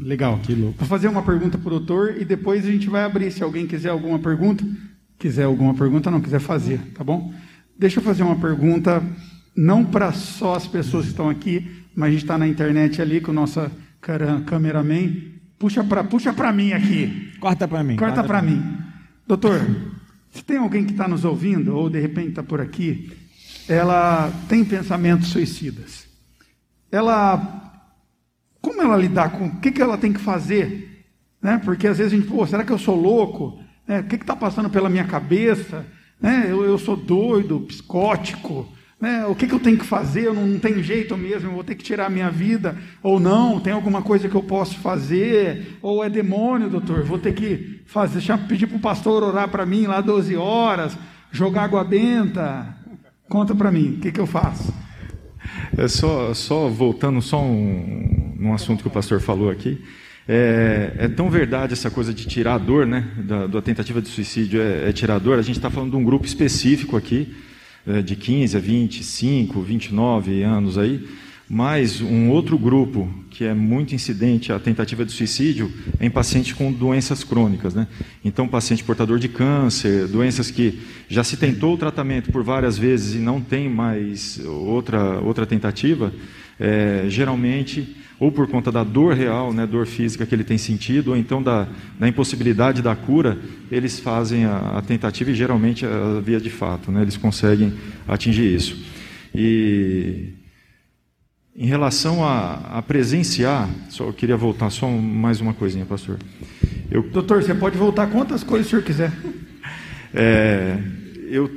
Legal. Que louco. Vou fazer uma pergunta para o doutor e depois a gente vai abrir. Se alguém quiser alguma pergunta, quiser alguma pergunta, não quiser fazer, tá bom? Deixa eu fazer uma pergunta, não para só as pessoas que estão aqui, mas a gente está na internet ali com o nosso cameraman. Puxa para puxa mim aqui. Corta para mim. Corta, para mim. Doutor, se tem alguém que está nos ouvindo, ou de repente está por aqui, ela tem pensamentos suicidas. Ela. Como ela lidar com. O que, que ela tem que fazer? Né? Porque às vezes a gente, pô, será que eu sou louco? Né? O que está passando pela minha cabeça? Né? Eu, eu sou doido, psicótico. Né? O que, que eu tenho que fazer? Eu não, não tem jeito mesmo, eu vou ter que tirar a minha vida. Ou não, tem alguma coisa que eu posso fazer? Ou é demônio, doutor, vou ter que fazer, pedir para o pastor orar para mim lá 12 horas, jogar água benta. Conta para mim, o que, que eu faço? É só, só voltando só um, um assunto que o pastor falou aqui. É, é, tão verdade essa coisa de tirar a dor, né? Da, da tentativa de suicídio é, é tirar a dor. A gente está falando de um grupo específico aqui, de 15 a 25, 29 anos aí. Mas um outro grupo que é muito incidente à tentativa de suicídio é em pacientes com doenças crônicas. Né? Então, paciente portador de câncer, doenças que já se tentou o tratamento por várias vezes e não tem mais outra, outra tentativa, é, geralmente, ou por conta da dor real, né, dor física que ele tem sentido, ou então da, da impossibilidade da cura, eles fazem a, a tentativa e geralmente a via de fato, né, eles conseguem atingir isso. E em relação a, a, presenciar, só eu queria voltar só mais uma coisinha, pastor. Eu, Doutor, você pode voltar quantas coisas o senhor quiser. É, eu,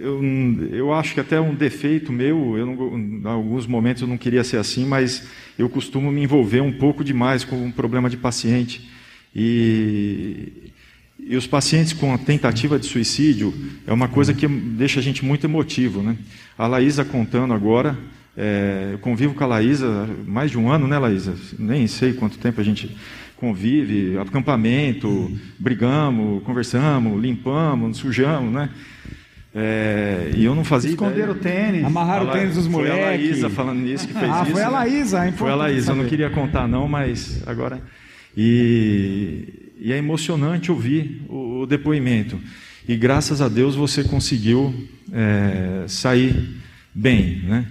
eu, eu acho que até um defeito meu, eu não, em alguns momentos eu não queria ser assim, mas eu costumo me envolver um pouco demais com um problema de paciente. E, e os pacientes com a tentativa de suicídio é uma coisa que deixa a gente muito emotivo. Né? A Laísa contando agora é, eu convivo com a Laísa mais de um ano, né, Laísa? Nem sei quanto tempo a gente convive, acampamento, brigamos, conversamos, limpamos, sujamos, né? É, e eu não fazia Esconderam o tênis. Amarraram o tênis dos moleques. Foi a Laísa falando nisso que fez ah, isso. foi a Laísa. Né? Foi a Laísa, eu não queria contar não, mas agora... E, e é emocionante ouvir o, o, depoimento. E graças a Deus você conseguiu é, sair bem, né?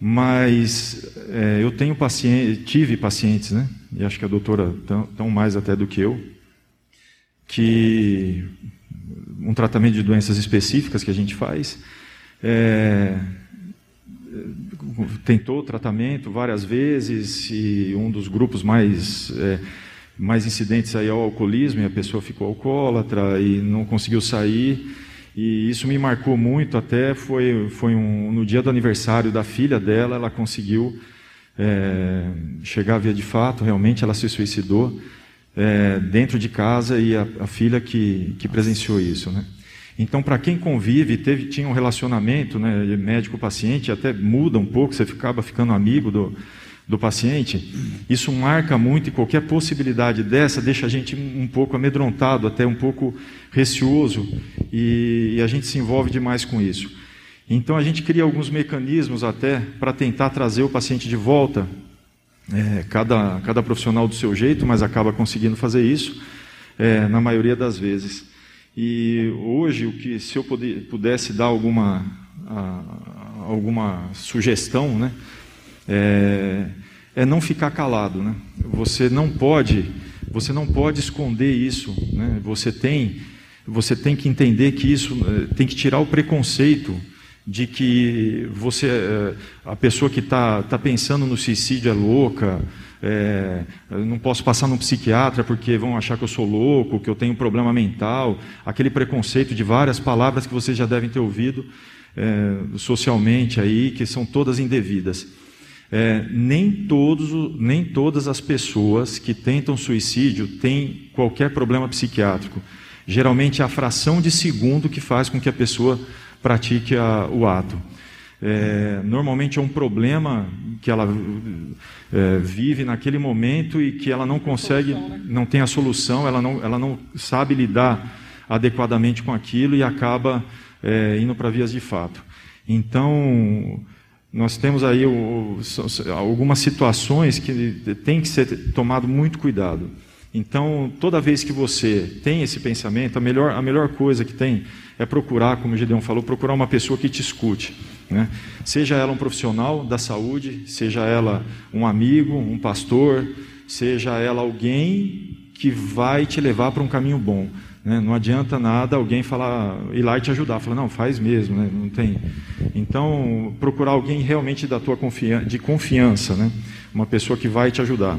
Mas é, eu tenho paciente, tive pacientes, né? E acho que a doutora tão, tão mais até do que eu, que um tratamento de doenças específicas que a gente faz, é, tentou tratamento várias vezes e um dos grupos mais é, mais incidentes aí é o alcoolismo e a pessoa ficou alcoólatra e não conseguiu sair e isso me marcou muito, até foi, foi um, no dia do aniversário da filha dela, ela conseguiu é, chegar via de fato, realmente ela se suicidou é, dentro de casa e a, a, filha que, que presenciou isso. Né? Então, para quem convive, teve, tinha um relacionamento né, médico-paciente, até muda um pouco, você acaba ficando amigo do, do paciente, isso marca muito e qualquer possibilidade dessa deixa a gente um pouco amedrontado, até um pouco receoso e, e a gente se envolve demais com isso. Então a gente cria alguns mecanismos até para tentar trazer o paciente de volta, é, cada, cada profissional do seu jeito, mas acaba conseguindo fazer isso é, na maioria das vezes. E hoje, o que se eu pudesse dar alguma, alguma sugestão, né? É, é não ficar calado. Né? Você não pode, você não pode esconder isso. Né? Você tem, você tem que entender que isso eh, tem que tirar o preconceito de que você, eh, a pessoa que está tá pensando no suicídio é louca, é, não posso passar num psiquiatra porque vão achar que eu sou louco, que eu tenho um problema mental, aquele preconceito de várias palavras que vocês já devem ter ouvido é, socialmente aí, que são todas indevidas. É, nem, todos, nem todas as pessoas que tentam suicídio têm qualquer problema psiquiátrico. Geralmente é a fração de segundo que faz com que a pessoa pratique a, o ato. É, normalmente é um problema que ela é, vive naquele momento e que ela não consegue, né? não tem a solução, ela não, ela não sabe lidar adequadamente com aquilo e acaba é, indo para vias de fato. Então, nós temos aí o, algumas situações que tem que ser tomado muito cuidado. Então, toda vez que você tem esse pensamento, a melhor, a melhor coisa que tem é procurar, como o Gideon falou, procurar uma pessoa que te escute. Né? Seja ela um profissional da saúde, seja ela um amigo, um pastor, seja ela alguém que vai te levar para um caminho bom. Né? Não adianta nada alguém falar, ir lá e te ajudar. Falar, não, faz mesmo, né? não tem. Então, procurar alguém realmente da tua de confiança, né? uma pessoa que vai te ajudar.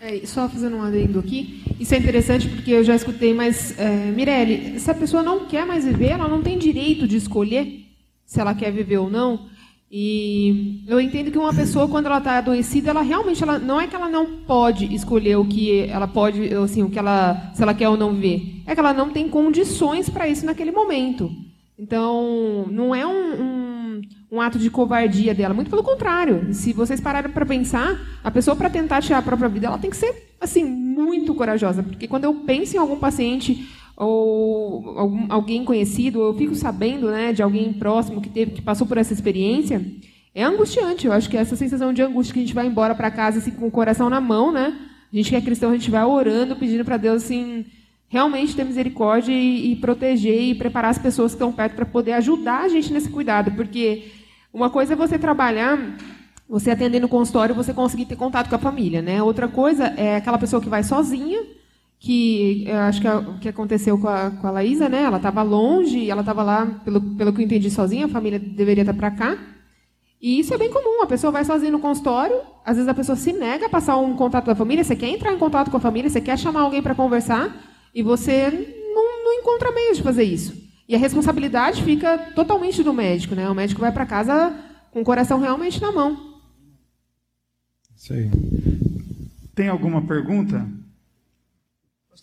É, só fazendo um adendo aqui, isso é interessante porque eu já escutei, mas, é, Mirelle, se a pessoa não quer mais viver, ela não tem direito de escolher se ela quer viver ou não. E eu entendo que uma pessoa, quando ela está adoecida, ela realmente, ela, não é que ela não pode escolher o que ela pode, assim, o que ela, se ela quer ou não ver, é que ela não tem condições para isso naquele momento. Então, não é um, um, um, ato de covardia dela, muito pelo contrário. Se vocês pararem para pensar, a pessoa para tentar tirar a própria vida, ela tem que ser assim muito corajosa, porque quando eu penso em algum paciente ou algum, alguém conhecido, ou eu fico sabendo, né, de alguém próximo que teve que passou por essa experiência, é angustiante. Eu acho que essa sensação de angústia que a gente vai embora para casa assim, com o coração na mão, né? A gente que é cristão, a gente vai orando, pedindo para Deus assim realmente ter misericórdia e, e proteger e preparar as pessoas que estão perto para poder ajudar a gente nesse cuidado, porque uma coisa é você trabalhar, você atender no consultório, você conseguir ter contato com a família, né? Outra coisa é aquela pessoa que vai sozinha, que eu acho que é o que aconteceu com a, com a Laísa, né? Ela estava longe, ela estava lá, pelo, pelo que eu entendi, sozinha, a família deveria estar para cá. E isso é bem comum, a pessoa vai sozinha no consultório, às vezes a pessoa se nega a passar um contato da família, você quer entrar em contato com a família, você quer chamar alguém para conversar, e você não, não encontra meios de fazer isso. E a responsabilidade fica totalmente do médico, né? O médico vai para casa com o coração realmente na mão. Isso aí. Tem alguma pergunta? Pastor,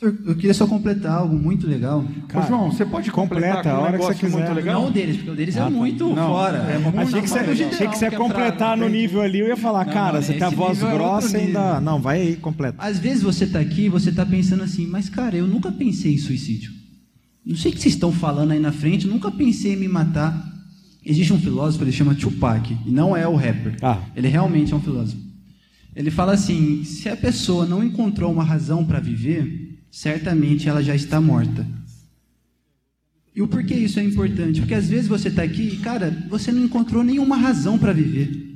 eu queria só completar algo muito legal. Cara, Ô, João, você pode completar a hora que você quiser. muito legal? Não o deles, porque o deles é ah, tá. muito não, fora. É, muito achei que você, achei que você ia completar no nível ali, eu ia falar, não, cara, você tem a voz é grossa é ainda... Não, vai aí, completa. Às vezes você está aqui e você está pensando assim, mas cara, eu nunca pensei em suicídio. Não sei o que vocês estão falando aí na frente, nunca pensei em me matar. Existe um filósofo, ele chama Tupac, e não é o rapper. Ah. Ele realmente é um filósofo. Ele fala assim: se a pessoa não encontrou uma razão para viver, certamente ela já está morta. E o porquê isso é importante? Porque às vezes você está aqui e, cara, você não encontrou nenhuma razão para viver.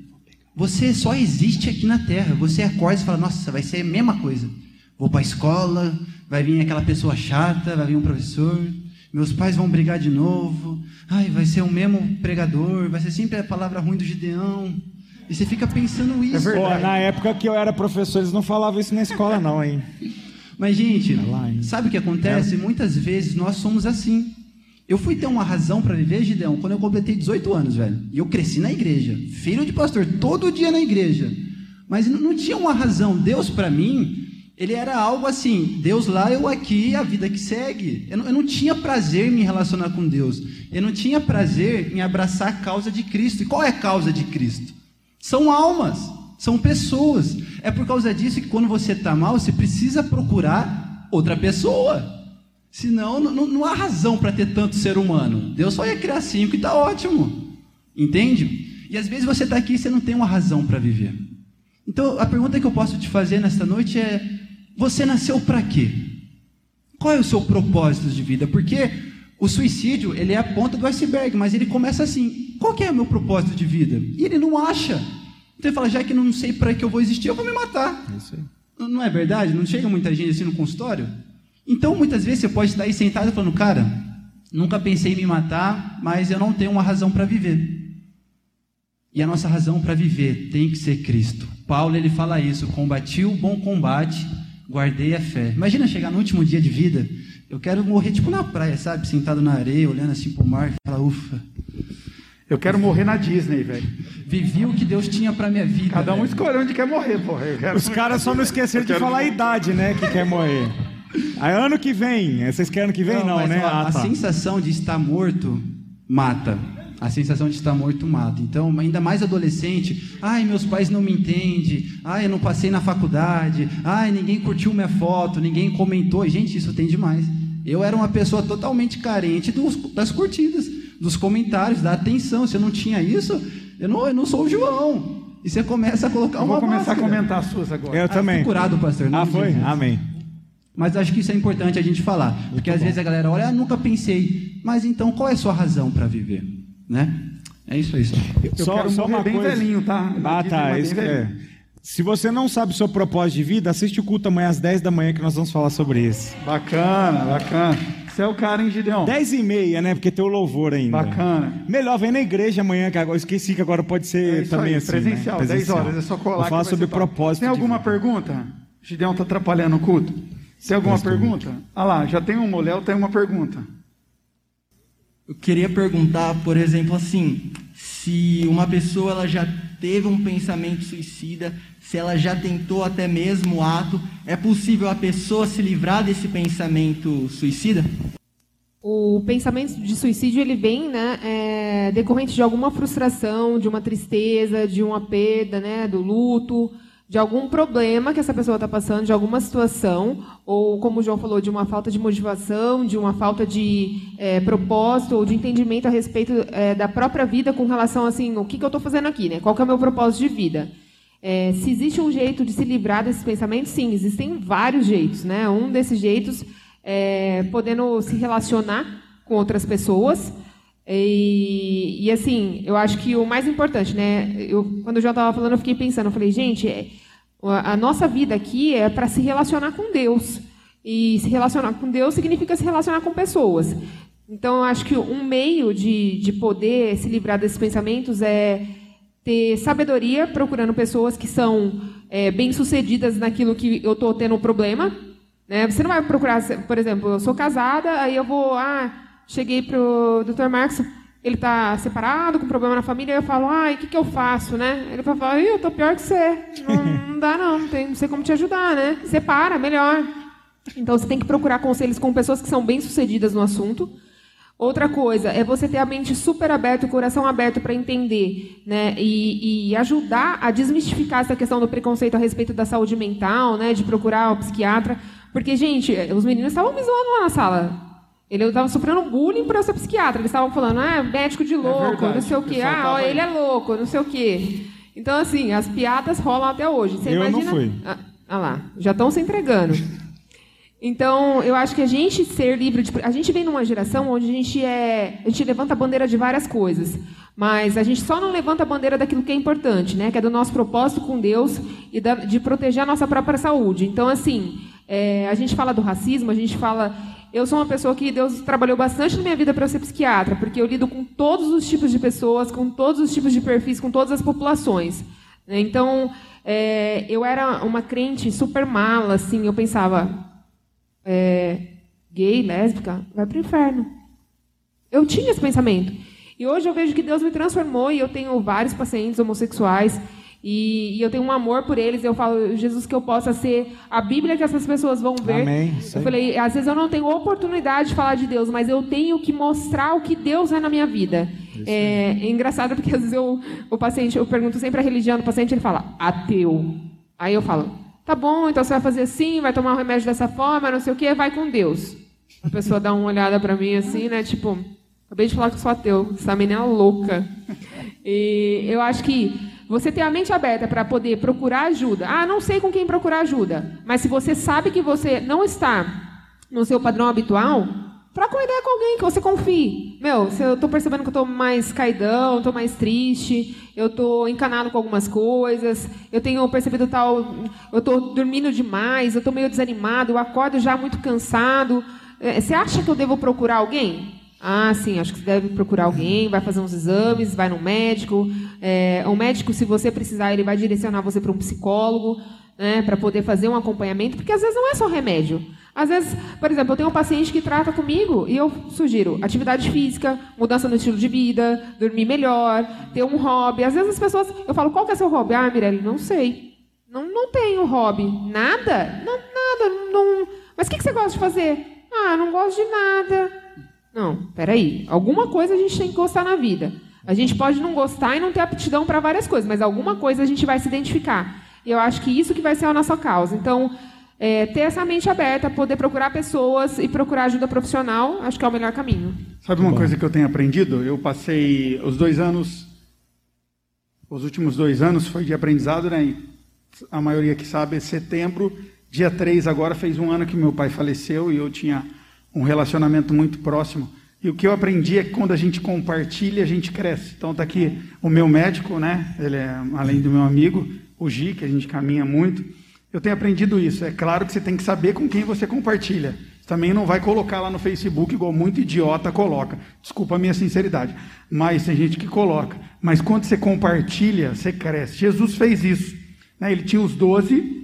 Você só existe aqui na Terra. Você acorda e fala: Nossa, vai ser a mesma coisa. Vou para a escola, vai vir aquela pessoa chata, vai vir um professor, meus pais vão brigar de novo. Ai, vai ser o mesmo pregador, vai ser sempre a palavra ruim do Gideão. E você fica pensando é isso. É Pô, na época que eu era professor, eles não falavam isso na escola, não, hein? [laughs] Mas, gente, sabe o que acontece? É. Muitas vezes nós somos assim. Eu fui ter uma razão para viver, Gideão, quando eu completei 18 anos, velho. E eu cresci na igreja. Filho de pastor, todo dia na igreja. Mas não tinha uma razão. Deus, para mim, ele era algo assim: Deus lá, eu aqui, a vida que segue. Eu não, eu não, tinha prazer em me relacionar com Deus. Eu não tinha prazer em abraçar a causa de Cristo. E qual é a causa de Cristo? São almas, são pessoas. É por causa disso que quando você está mal, você precisa procurar outra pessoa. Senão, não, não há razão para ter tanto ser humano. Deus só ia criar cinco e está ótimo. Entende? E às vezes você está aqui e você não tem uma razão para viver. Então, a pergunta que eu posso te fazer nesta noite é: você nasceu para quê? Qual é o seu propósito de vida? Porque o suicídio, ele é a ponta do iceberg, mas ele começa assim: qual é o meu propósito de vida? E ele não acha. Então ele fala, já que não sei para que eu vou existir, eu vou me matar. Isso aí. Não é verdade? Não chega muita gente assim no consultório? Então, muitas vezes você pode estar aí sentado falando, cara, nunca pensei em me matar, mas eu não tenho uma razão para viver. E a nossa razão para viver tem que ser Cristo. Paulo ele fala isso: combati o bom combate, guardei a fé. Imagina chegar no último dia de vida, eu quero morrer tipo na praia, sabe? Sentado na areia, olhando assim para o mar e falar, ufa. Eu quero morrer na Disney, velho. Vivi o que Deus tinha para minha vida. Cada um velho. escolhe onde quer morrer, porra. Os caras só não esqueceram de falar a idade, né? Que quer morrer. Aí ano que vem. Vocês querem ano que vem? Não, mas, né? ó, Ah, a tá. sensação de estar morto mata. A sensação de estar morto mata. Então, ainda mais adolescente, ai, meus pais não me entendem, ai, eu não passei na faculdade, ai, ninguém curtiu minha foto, ninguém comentou. Gente, isso tem demais. Eu era uma pessoa totalmente carente dos, das curtidas, dos comentários, da atenção. Se eu não tinha isso, eu não, eu não sou o João. E você começa a colocar Eu uma vou começar a máscara. comentar as suas agora. Eu Ah, também. fui curado, pastor. não Ah, foi? isso. Amém. Mas acho que isso é importante a gente falar, porque às vezes a galera olha, ah, nunca pensei, mas então qual é a sua razão para viver, né? É isso aí só. Eu quero morrer bem velhinho, tá? Ah, Dizem, tá. Isso é. Se você não sabe o seu propósito de vida, assiste o culto amanhã às 10 da manhã que nós vamos falar sobre isso. Bacana, bacana. Você é o cara, hein, Gideão? 10 e meia, né? Porque tem o louvor ainda. Bacana. Melhor vem na igreja amanhã, que agora eu esqueci que agora pode ser É também aí, assim. presencial, né? 10 horas, é só colar. Vou falar sobre propósito. Tem alguma vida. pergunta? Gideão tá atrapalhando o culto. Tem alguma pergunta? Ah lá, já tem um, o Léo tem uma pergunta. Eu queria perguntar, por exemplo, assim, se uma pessoa ela já teve um pensamento suicida, se ela já tentou até mesmo o ato, é possível a pessoa se livrar desse pensamento suicida? O pensamento de suicídio ele vem, né, é, decorrente de alguma frustração, de uma tristeza, de uma perda, né, do luto, de algum problema que essa pessoa está passando, de alguma situação, ou como o João falou, de uma falta de motivação, de uma falta de é, propósito ou de entendimento a respeito é, da própria vida com relação assim, o que, que eu estou fazendo aqui, né? Qual que é o meu propósito de vida? É, se existe um jeito de se livrar desses pensamentos, sim, existem vários jeitos, né? Um desses jeitos é podendo se relacionar com outras pessoas. E, e, assim, eu acho que o mais importante, né? Eu, quando o João estava falando, eu fiquei pensando, eu falei, gente, é, a nossa vida aqui é para se relacionar com Deus. E se relacionar com Deus significa se relacionar com pessoas. Então, eu acho que um meio de, de poder se livrar desses pensamentos é ter sabedoria procurando pessoas que são é, bem-sucedidas naquilo que eu estou tendo um problema. Né? Você não vai procurar, por exemplo, eu sou casada, aí eu vou, ah, cheguei para o Dr. Marcos, ele está separado, com problema na família, eu falo, ah, o que, que eu faço, né? Ele Ih, eu estou pior que você, não, [laughs] não dá não, não, tem, não sei como te ajudar, né? Separa, melhor. Então, você tem que procurar conselhos com pessoas que são bem-sucedidas no assunto, Outra coisa é você ter a mente super aberta, o coração aberto para entender, né, e, e, ajudar a desmistificar essa questão do preconceito a respeito da saúde mental, né, de procurar o psiquiatra, porque gente, os meninos estavam me zoando lá na sala. Ele estava sofrendo bullying para ser psiquiatra. Eles estavam falando, ah, médico de louco, verdade, não sei o quê, ah, tava ele é louco, não sei o quê. Então assim, as piadas rolam até hoje. Você Eu não imagina? fui. Ah, ah lá, já estão se entregando. Então, eu acho que a gente ser livre de. A gente vem numa geração onde a gente é. A gente levanta a bandeira de várias coisas. Mas a gente só não levanta a bandeira daquilo que é importante, né? Que é do nosso propósito com Deus e da- de proteger a nossa própria saúde. Então, assim, é, a gente fala do racismo, a gente fala. Eu sou uma pessoa que Deus trabalhou bastante na minha vida para ser psiquiatra, porque eu lido com todos os tipos de pessoas, com todos os tipos de perfis, com todas as populações. né? Então, é, eu era uma crente super mala, assim, eu pensava, é, gay, lésbica, vai para o inferno. Eu tinha esse pensamento. E hoje eu vejo que Deus me transformou e eu tenho vários pacientes homossexuais e, e eu tenho um amor por eles. Eu falo, Jesus, que eu possa ser a Bíblia que essas pessoas vão ver. Amém. Eu falei, às vezes eu não tenho oportunidade de falar de Deus, mas eu tenho que mostrar o que Deus é na minha vida. É, é engraçado porque às vezes eu, o paciente, eu pergunto sempre a religião do paciente, ele fala, ateu. Aí eu falo, tá bom, então você vai fazer assim, vai tomar o remédio dessa forma, não sei o quê, vai com Deus. A pessoa dá uma olhada para mim assim, né, tipo, acabei de falar que eu sou ateu, essa menina é louca. E eu acho que você ter a mente aberta para poder procurar ajuda. Ah, não sei com quem procurar ajuda, mas se você sabe que você não está no seu padrão habitual, troca uma ideia com alguém que você confie. Meu, se eu estou percebendo que eu estou mais caidão, estou mais triste, eu estou encanado com algumas coisas, eu tenho percebido tal, eu estou dormindo demais, eu estou meio desanimado, eu acordo já muito cansado. Eh, Você acha que eu devo procurar alguém? Ah, sim, acho que você deve procurar alguém, vai fazer uns exames, vai no médico, É, o médico, se você precisar, ele vai direcionar você para um psicólogo, né, para poder fazer um acompanhamento, porque às vezes não é só remédio. Às vezes, por exemplo, eu tenho um paciente que trata comigo e eu sugiro atividade física, mudança no estilo de vida, dormir melhor, ter um hobby. Às vezes as pessoas, eu falo, qual que é seu hobby? Ah, Mirelle, não sei. Não, não tenho hobby. Nada? Não, nada. Não... Mas o que, que você gosta de fazer? Ah, não gosto de nada. Não, peraí. Alguma coisa a gente tem que gostar na vida. A gente pode não gostar e não ter aptidão para várias coisas, mas alguma coisa a gente vai se identificar. E eu acho que isso que vai ser a nossa causa. Então, é, ter essa mente aberta, poder procurar pessoas e procurar ajuda profissional, acho que é o melhor caminho. Sabe uma Bom. coisa que eu tenho aprendido? Eu passei os dois anos, os últimos dois anos foi de aprendizado, né? A maioria que sabe, é setembro, dia 3 agora fez um ano que meu pai faleceu e eu tinha um relacionamento muito próximo. E o que eu aprendi é que quando a gente compartilha, a gente cresce. Então está aqui o meu médico, né? Ele é além do meu amigo, o Gi, que a gente caminha muito, eu tenho aprendido isso. É claro que você tem que saber com quem você compartilha. Também não vai colocar lá no Facebook igual muito idiota coloca. Desculpa a minha sinceridade. Mas tem gente que coloca. Mas quando você compartilha, você cresce. Jesus fez isso. Né? Ele tinha os doze.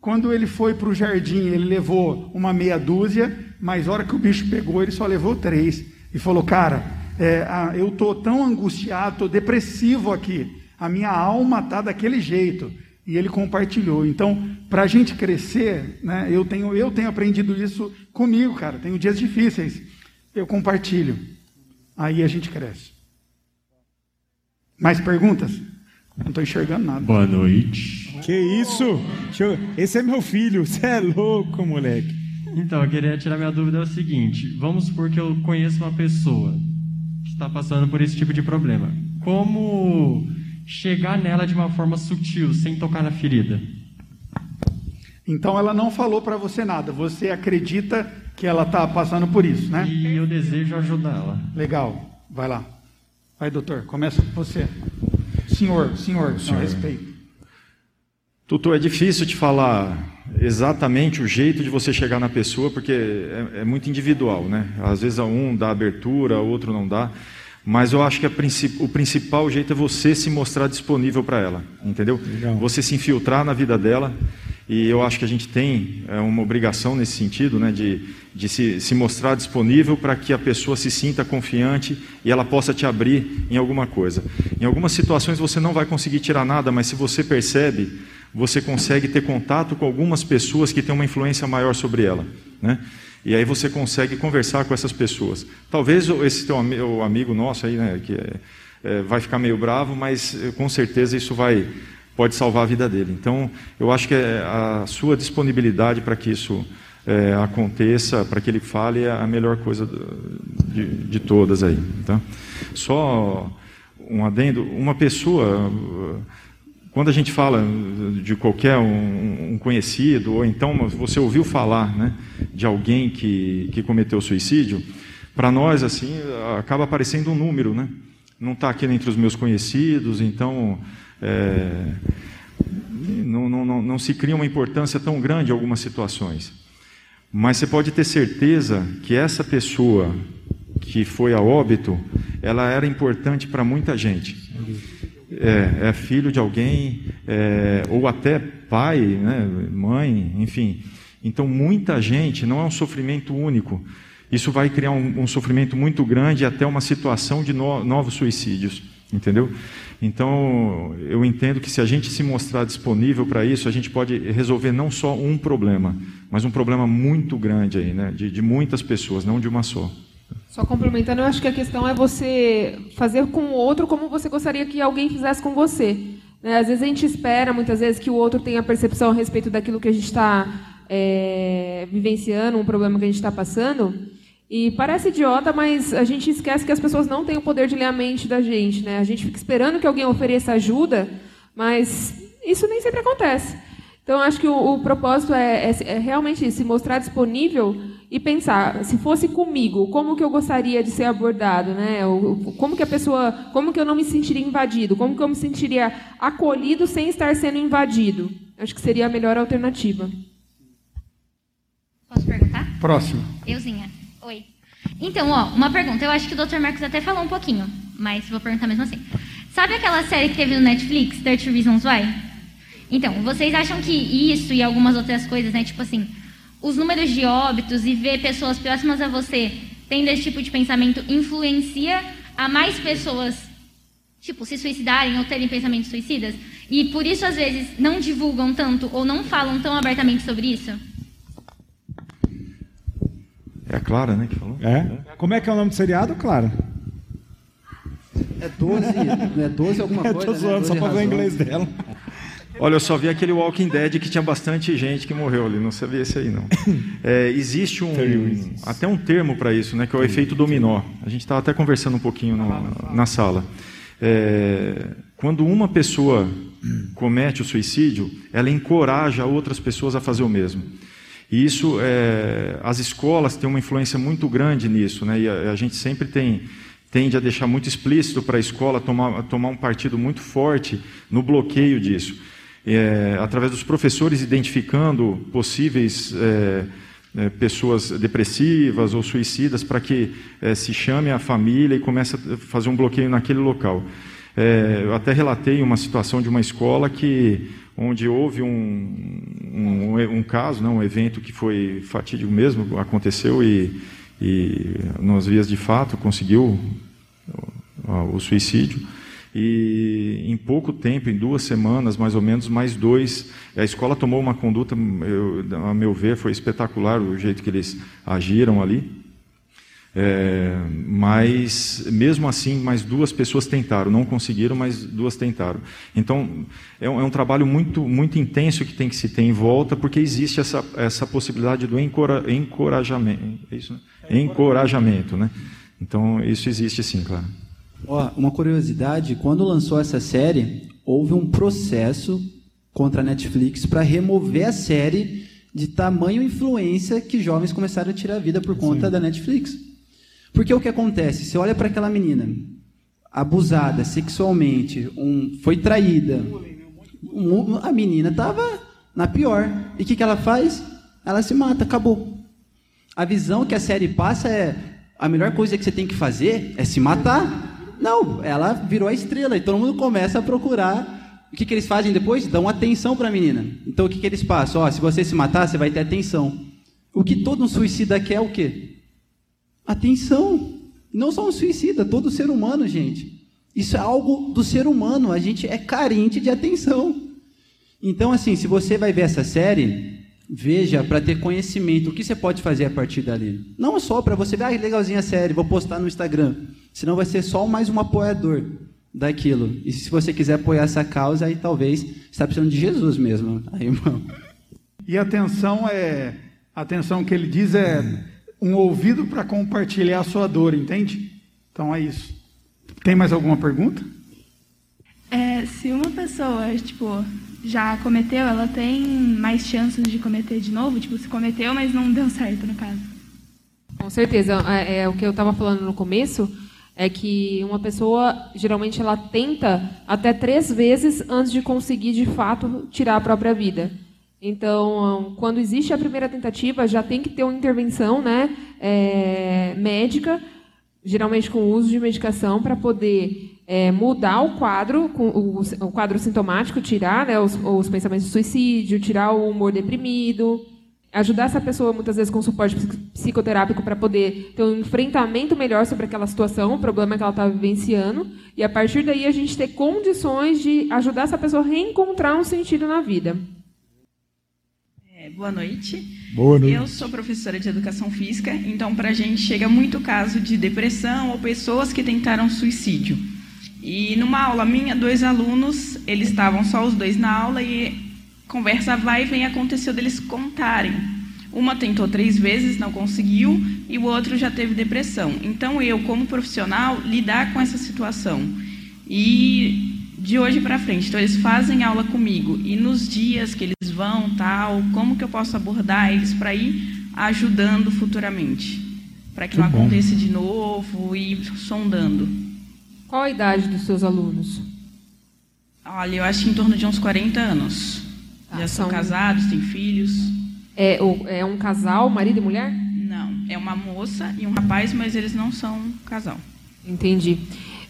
Quando ele foi para o jardim, ele levou uma meia dúzia. Mas a hora que o bicho pegou, ele só levou três. E falou, cara, é, eu estou tão angustiado, estou depressivo aqui a minha alma está daquele jeito. E ele compartilhou. Então, para a gente crescer, né, eu, tenho, eu tenho aprendido isso comigo, cara. Tenho dias difíceis. Eu compartilho. Aí a gente cresce. Mais perguntas? Não estou enxergando nada. Boa noite. Que isso? Eu... Esse é meu filho. [laughs] Você é louco, moleque. Então, eu queria tirar minha dúvida é o seguinte. Vamos supor que eu conheço uma pessoa que está passando por esse tipo de problema. Como chegar nela de uma forma sutil, sem tocar na ferida. Então ela não falou para você nada. Você acredita que ela está passando por isso, né? E eu desejo ajudá-la. Legal. Vai lá. Vai, doutor. Começa com você. Senhor, senhor, senhor. respeito. Tutor, é difícil te falar exatamente o jeito de você chegar na pessoa, porque é, é muito individual, né? Às vezes um dá abertura, outro não dá. Mas eu acho que o principal jeito é você se mostrar disponível para ela, entendeu? Legal. Você se infiltrar na vida dela. E eu acho que a gente tem é, uma obrigação nesse sentido, né, de, de se, se mostrar disponível para que a pessoa se sinta confiante e ela possa te abrir em alguma coisa. Em algumas situações você não vai conseguir tirar nada, mas se você percebe, você consegue ter contato com algumas pessoas que têm uma influência maior sobre ela. Né? E aí você consegue conversar com essas pessoas. Talvez esse teu o amigo nosso aí, né, que é, é, vai ficar meio bravo, mas eh, com certeza isso vai pode salvar a vida dele. Então, eu acho que é a sua disponibilidade para que isso é, aconteça, para que ele fale, é a melhor coisa de, de todas aí. Tá? Só um adendo: uma pessoa quando a gente fala de qualquer um, um, conhecido, ou então você ouviu falar né, de alguém que, que cometeu suicídio, para nós, assim, acaba aparecendo um número, né? Não está aqui entre os meus conhecidos, então é, não, não, não, não se cria uma importância tão grande em algumas situações. Mas você pode ter certeza que essa pessoa que foi a óbito, ela era importante para muita gente é, é filho de alguém, é, ou até pai, né, mãe, enfim. Então, muita gente, não é um sofrimento único. Isso vai criar um, um sofrimento muito grande até uma situação de no, novos suicídios, entendeu? Então, eu entendo que se a gente se mostrar disponível para isso, a gente pode resolver não só um problema, mas um problema muito grande aí, né, de, de muitas pessoas, não de uma só. Só complementando, eu acho que a questão é você fazer com o outro como você gostaria que alguém fizesse com você. Né? Às vezes a gente espera, muitas vezes, que o outro tenha percepção a respeito daquilo que a gente está é, vivenciando, um problema que a gente está passando. E parece idiota, mas a gente esquece que as pessoas não têm o poder de ler a mente da gente. Né? A gente fica esperando que alguém ofereça ajuda, mas isso nem sempre acontece. Então, acho que o, o propósito é, é, é, realmente se mostrar disponível e pensar, se fosse comigo, como que eu gostaria de ser abordado, né? Como que a pessoa, como que eu não me sentiria invadido, como que eu me sentiria acolhido sem estar sendo invadido? Acho que seria a melhor alternativa. Posso perguntar? Próximo. Euzinha. Oi. Então, ó, uma pergunta. Eu acho que o Dr. Marcos até falou um pouquinho, mas vou perguntar mesmo assim. Sabe aquela série que teve no Netflix, 30 Reasons Why? Então, vocês acham que isso e algumas outras coisas, né? Tipo assim, os números de óbitos e ver pessoas próximas a você tendo esse tipo de pensamento influencia a mais pessoas, tipo, se suicidarem ou terem pensamentos suicidas? E por isso, às vezes, não divulgam tanto ou não falam tão abertamente sobre isso? É a Clara, né, que falou? É? Como é que é o nome do seriado, Clara? É 12, é 12 alguma Eu [laughs] coisa. tô né? zoando, só 12 pra ver o inglês dela. [laughs] Olha, eu só vi aquele Walking Dead que tinha bastante gente que morreu ali, não sabia esse aí não. [coughs] É, existe um até um termo para isso, né, que é o efeito dominó. A gente estava até conversando um pouquinho no- na sala. É, quando uma pessoa comete o suicídio, ela encoraja outras pessoas a fazer o mesmo. E isso, é, as escolas têm uma influência muito grande nisso, né? E a, a gente sempre tem tende a deixar muito explícito para a escola tomar, tomar um partido muito forte no bloqueio disso. É, através dos professores identificando possíveis é, é, pessoas depressivas ou suicidas para que é, se chame a família e comece a fazer um bloqueio naquele local. É, eu até relatei uma situação de uma escola que onde houve um, um, um caso, né, um evento que foi fatídico mesmo, aconteceu e, e nas vias de fato conseguiu o suicídio. E em pouco tempo, em duas semanas mais ou menos, mais dois. A escola tomou uma conduta, eu, a meu ver, foi espetacular o jeito que eles agiram ali. É, mas, mesmo assim, mais duas pessoas tentaram. Não conseguiram, mas duas tentaram. Então, é um, é um trabalho muito, muito intenso que tem que se ter em volta, porque existe essa, essa possibilidade do encora, encorajamento. É isso, né? Encorajamento, né? Então, isso existe sim, claro. Ó, uma curiosidade, quando lançou essa série, houve um processo contra a Netflix para remover a série de tamanho influência que jovens começaram a tirar a vida por conta da Netflix. Porque o que acontece? Você olha para aquela menina abusada sexualmente, um, foi traída. Um- a menina estava na pior. E o que, que ela faz? Ela se mata, acabou. A visão que a série passa é a melhor coisa que você tem que fazer é se matar. Não, ela virou a estrela e todo mundo começa a procurar. O que, que eles fazem depois? Dão atenção para a menina. Então o que, que eles passam? Ó, se você se matar, você vai ter atenção. O que todo um suicida quer é o quê? Atenção. Não só um suicida, todo ser humano, gente. Isso é algo do ser humano. A gente é carente de atenção. Então, assim, se você vai ver essa série, veja para ter conhecimento o que você pode fazer a partir dali. Não só para você ver, ah, legalzinha a série, vou postar no Instagram. Senão vai ser só mais um apoiador daquilo. E se você quiser apoiar essa causa, aí talvez você está precisando de Jesus mesmo. [laughs] Aí, irmão. E atenção é. Atenção que ele diz é um ouvido para compartilhar a sua dor, entende? Então é isso. Tem mais alguma pergunta? É, se uma pessoa, tipo, já cometeu, ela tem mais chances de cometer de novo? Tipo, se cometeu, mas não deu certo, no caso. Com certeza. É, é o que eu estava falando no começo é que uma pessoa geralmente ela tenta até três vezes antes de conseguir de fato tirar a própria vida. Então, quando existe a primeira tentativa, já tem que ter uma intervenção, né, é, médica, geralmente com o uso de medicação para poder é, mudar o quadro, com o, o quadro sintomático, tirar né, os, os pensamentos de suicídio, tirar o humor deprimido, ajudar essa pessoa muitas vezes com suporte psico- psicoterápico para poder ter um enfrentamento melhor sobre aquela situação, o problema que ela está vivenciando, e a partir daí a gente ter condições de ajudar essa pessoa a reencontrar um sentido na vida. É, boa noite. Boa noite. Eu sou professora de educação física, então para a gente chega muito caso de depressão ou pessoas que tentaram suicídio. E numa aula minha, dois alunos, eles estavam só os dois na aula e conversa vai e vem aconteceu deles contarem. Uma tentou três vezes, não conseguiu, e o outro já teve depressão. Então eu, como profissional, lidar com essa situação. E de hoje para frente, então eles fazem aula comigo e nos dias que eles vão, tal, como que eu posso abordar eles para ir ajudando futuramente, para que, Que não bom. aconteça de novo e sondando. Qual a idade dos seus alunos? Olha, eu acho que em torno de uns 40 anos. Ah, Já são são- casados, têm filhos. É, é um casal, marido e mulher? Não, é uma moça e um rapaz, mas eles não são casal. Entendi.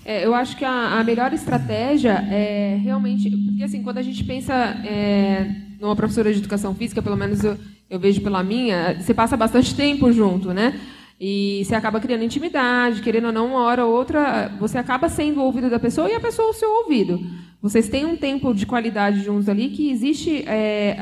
É, eu acho que a, a, melhor estratégia é realmente. Porque, assim, quando a gente pensa é, numa professora de educação física, pelo menos eu, eu vejo pela minha, você passa bastante tempo junto, né? E você acaba criando intimidade, querendo ou não, uma hora ou outra, você acaba sendo o ouvido da pessoa e a pessoa o seu ouvido. Vocês têm um tempo de qualidade juntos ali que existe, é,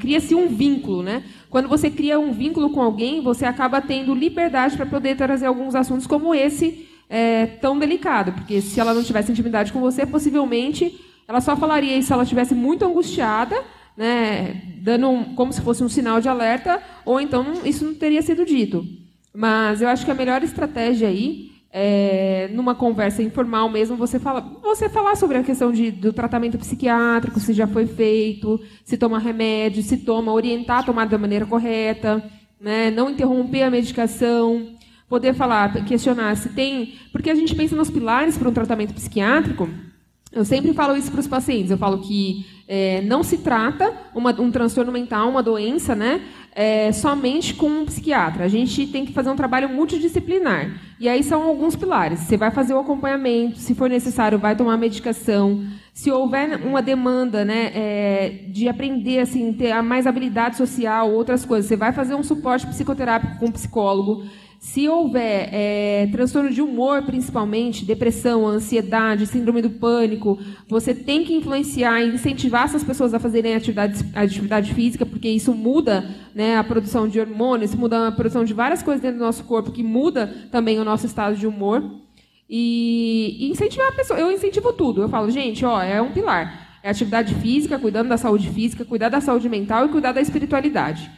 cria-se um vínculo, né? Quando você cria um vínculo com alguém, você acaba tendo liberdade para poder trazer alguns assuntos como esse é, tão delicado, porque se ela não tivesse intimidade com você, possivelmente ela só falaria isso se ela estivesse muito angustiada, né, dando um, como se fosse um sinal de alerta, ou então isso não teria sido dito. Mas eu acho que a melhor estratégia aí é, numa conversa informal mesmo, você fala, você falar sobre a questão de, do tratamento psiquiátrico, se já foi feito, se toma remédio, se toma, orientar a tomar da maneira correta, né, não interromper a medicação, poder falar, questionar se tem, porque a gente pensa nos pilares para um tratamento psiquiátrico. Eu sempre falo isso para os pacientes. Eu falo que é, não se trata uma, um transtorno mental, uma doença, né, é, somente com um psiquiatra. A gente tem que fazer um trabalho multidisciplinar. E aí são alguns pilares. Você vai fazer o acompanhamento, se for necessário, vai tomar medicação. Se houver uma demanda né, é, de aprender, assim, ter mais habilidade social, outras coisas, você vai fazer um suporte psicoterápico com um psicólogo. Se houver é, transtorno de humor, principalmente, depressão, ansiedade, síndrome do pânico, você tem que influenciar e incentivar essas pessoas a fazerem atividade, atividade física, porque isso muda né, a produção de hormônios, muda a produção de várias coisas dentro do nosso corpo, que muda também o nosso estado de humor. E, e incentivar a pessoa. Eu incentivo tudo. Eu falo, gente, ó, é um pilar. É atividade física, cuidando da saúde física, cuidar da saúde mental e cuidar da espiritualidade.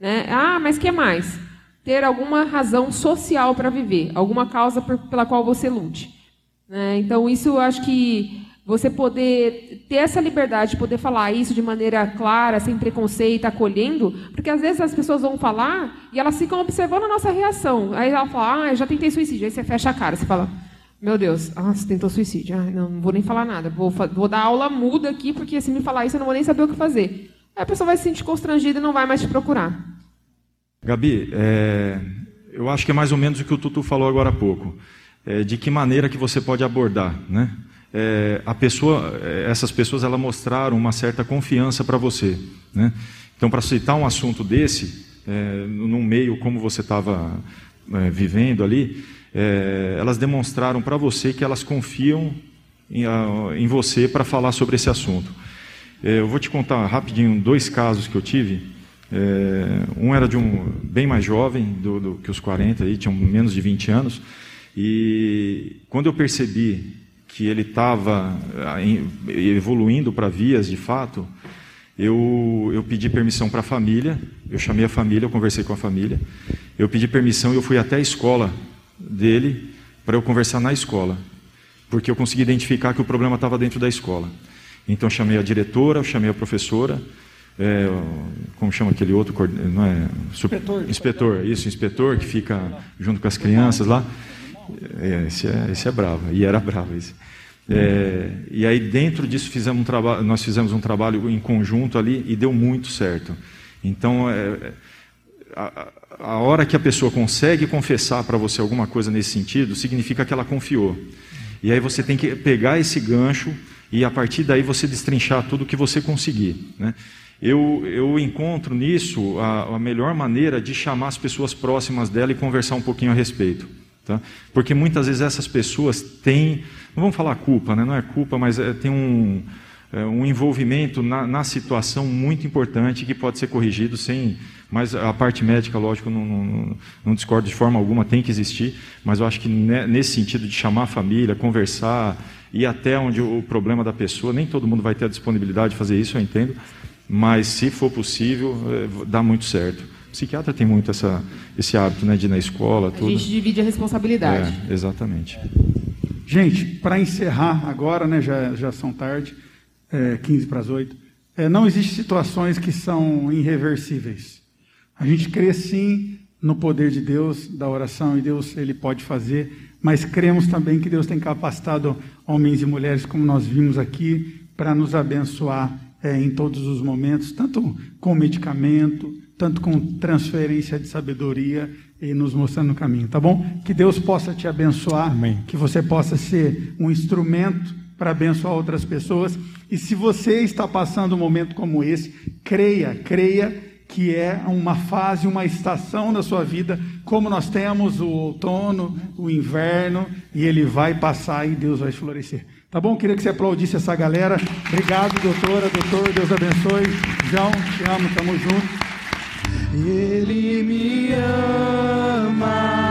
Né? Ah, mas que mais? Ter alguma razão social para viver, alguma causa pela qual você lute. Né? Então, isso eu acho que você poder ter essa liberdade de poder falar isso de maneira clara, sem preconceito, acolhendo, porque às vezes as pessoas vão falar e elas ficam observando a nossa reação. Aí ela fala, ah, já tentei suicídio. Aí você fecha a cara, você fala, meu Deus, ah, você tentou suicídio. Ah, não, não vou nem falar nada. Vou, vou dar aula muda aqui, porque se me falar isso eu não vou nem saber o que fazer. Aí a pessoa vai se sentir constrangida e não vai mais te procurar. Gabi, é, eu acho que é mais ou menos o que o Tutu falou agora há pouco. É, de que maneira que você pode abordar, né? É, a pessoa, é, essas pessoas, elas mostraram uma certa confiança para você, né? Então, para citar um assunto desse, é, num meio como você estava é, vivendo ali, é, elas demonstraram para você que elas confiam em, em você para falar sobre esse assunto. eu vou te contar rapidinho dois casos que eu tive. É, um era de um bem mais jovem do, do, que os 40, aí, tinham menos de 20 anos. E quando eu percebi que ele estava ah, evoluindo para vias de fato, eu, eu pedi permissão para a família, eu chamei a família, eu conversei com a família, eu pedi permissão e eu fui até a escola dele para eu conversar na escola, porque eu consegui identificar que o problema estava dentro da escola. Então chamei a diretora, eu chamei a professora, é, como chama aquele outro, não é? Inspetor. Inspetor, isso, inspetor, que fica junto com as crianças lá. É, esse, é, esse é bravo, e era bravo esse. É, e aí dentro disso fizemos um trabalho, nós fizemos um trabalho em conjunto ali e deu muito certo. Então, é, a, a hora que a pessoa consegue confessar para você alguma coisa nesse sentido, significa que ela confiou. E aí você tem que pegar esse gancho e a partir daí você destrinchar tudo que você conseguir. Né? Eu, eu encontro nisso a, a, melhor maneira de chamar as pessoas próximas dela e conversar um pouquinho a respeito. Tá? Porque muitas vezes essas pessoas têm, não vamos falar culpa, né? não é culpa, mas é, tem um, é, um envolvimento na, na, situação muito importante que pode ser corrigido sem. Mas a parte médica, lógico, não, não, não discordo de forma alguma, tem que existir, mas eu acho que nesse sentido de chamar a família, conversar, ir até onde o problema da pessoa, nem todo mundo vai ter a disponibilidade de fazer isso, eu entendo, mas se for possível, é, dá muito certo. O psiquiatra tem muito essa, esse hábito né, de ir na escola. A tudo. gente divide a responsabilidade. É, exatamente. Gente, para encerrar agora, né, já, já são tarde, é, 15 para as 8, é, não existem situações que são irreversíveis. A gente crê sim no poder de Deus, da oração, e Deus ele pode fazer, mas cremos também que Deus tem capacitado homens e mulheres, como nós vimos aqui, para nos abençoar é, em todos os momentos, tanto com medicamento, tanto com transferência de sabedoria e nos mostrando o caminho, tá bom? Que Deus possa te abençoar, Amém. que você possa ser um instrumento para abençoar outras pessoas. E se você está passando um momento como esse, creia, creia que é uma fase, uma estação da sua vida, como nós temos o outono, o inverno, e ele vai passar e Deus vai florescer. Tá bom? Queria que você aplaudisse essa galera. Obrigado, doutora, doutor. Deus abençoe. João, te amo, tamo junto. Ele me ama.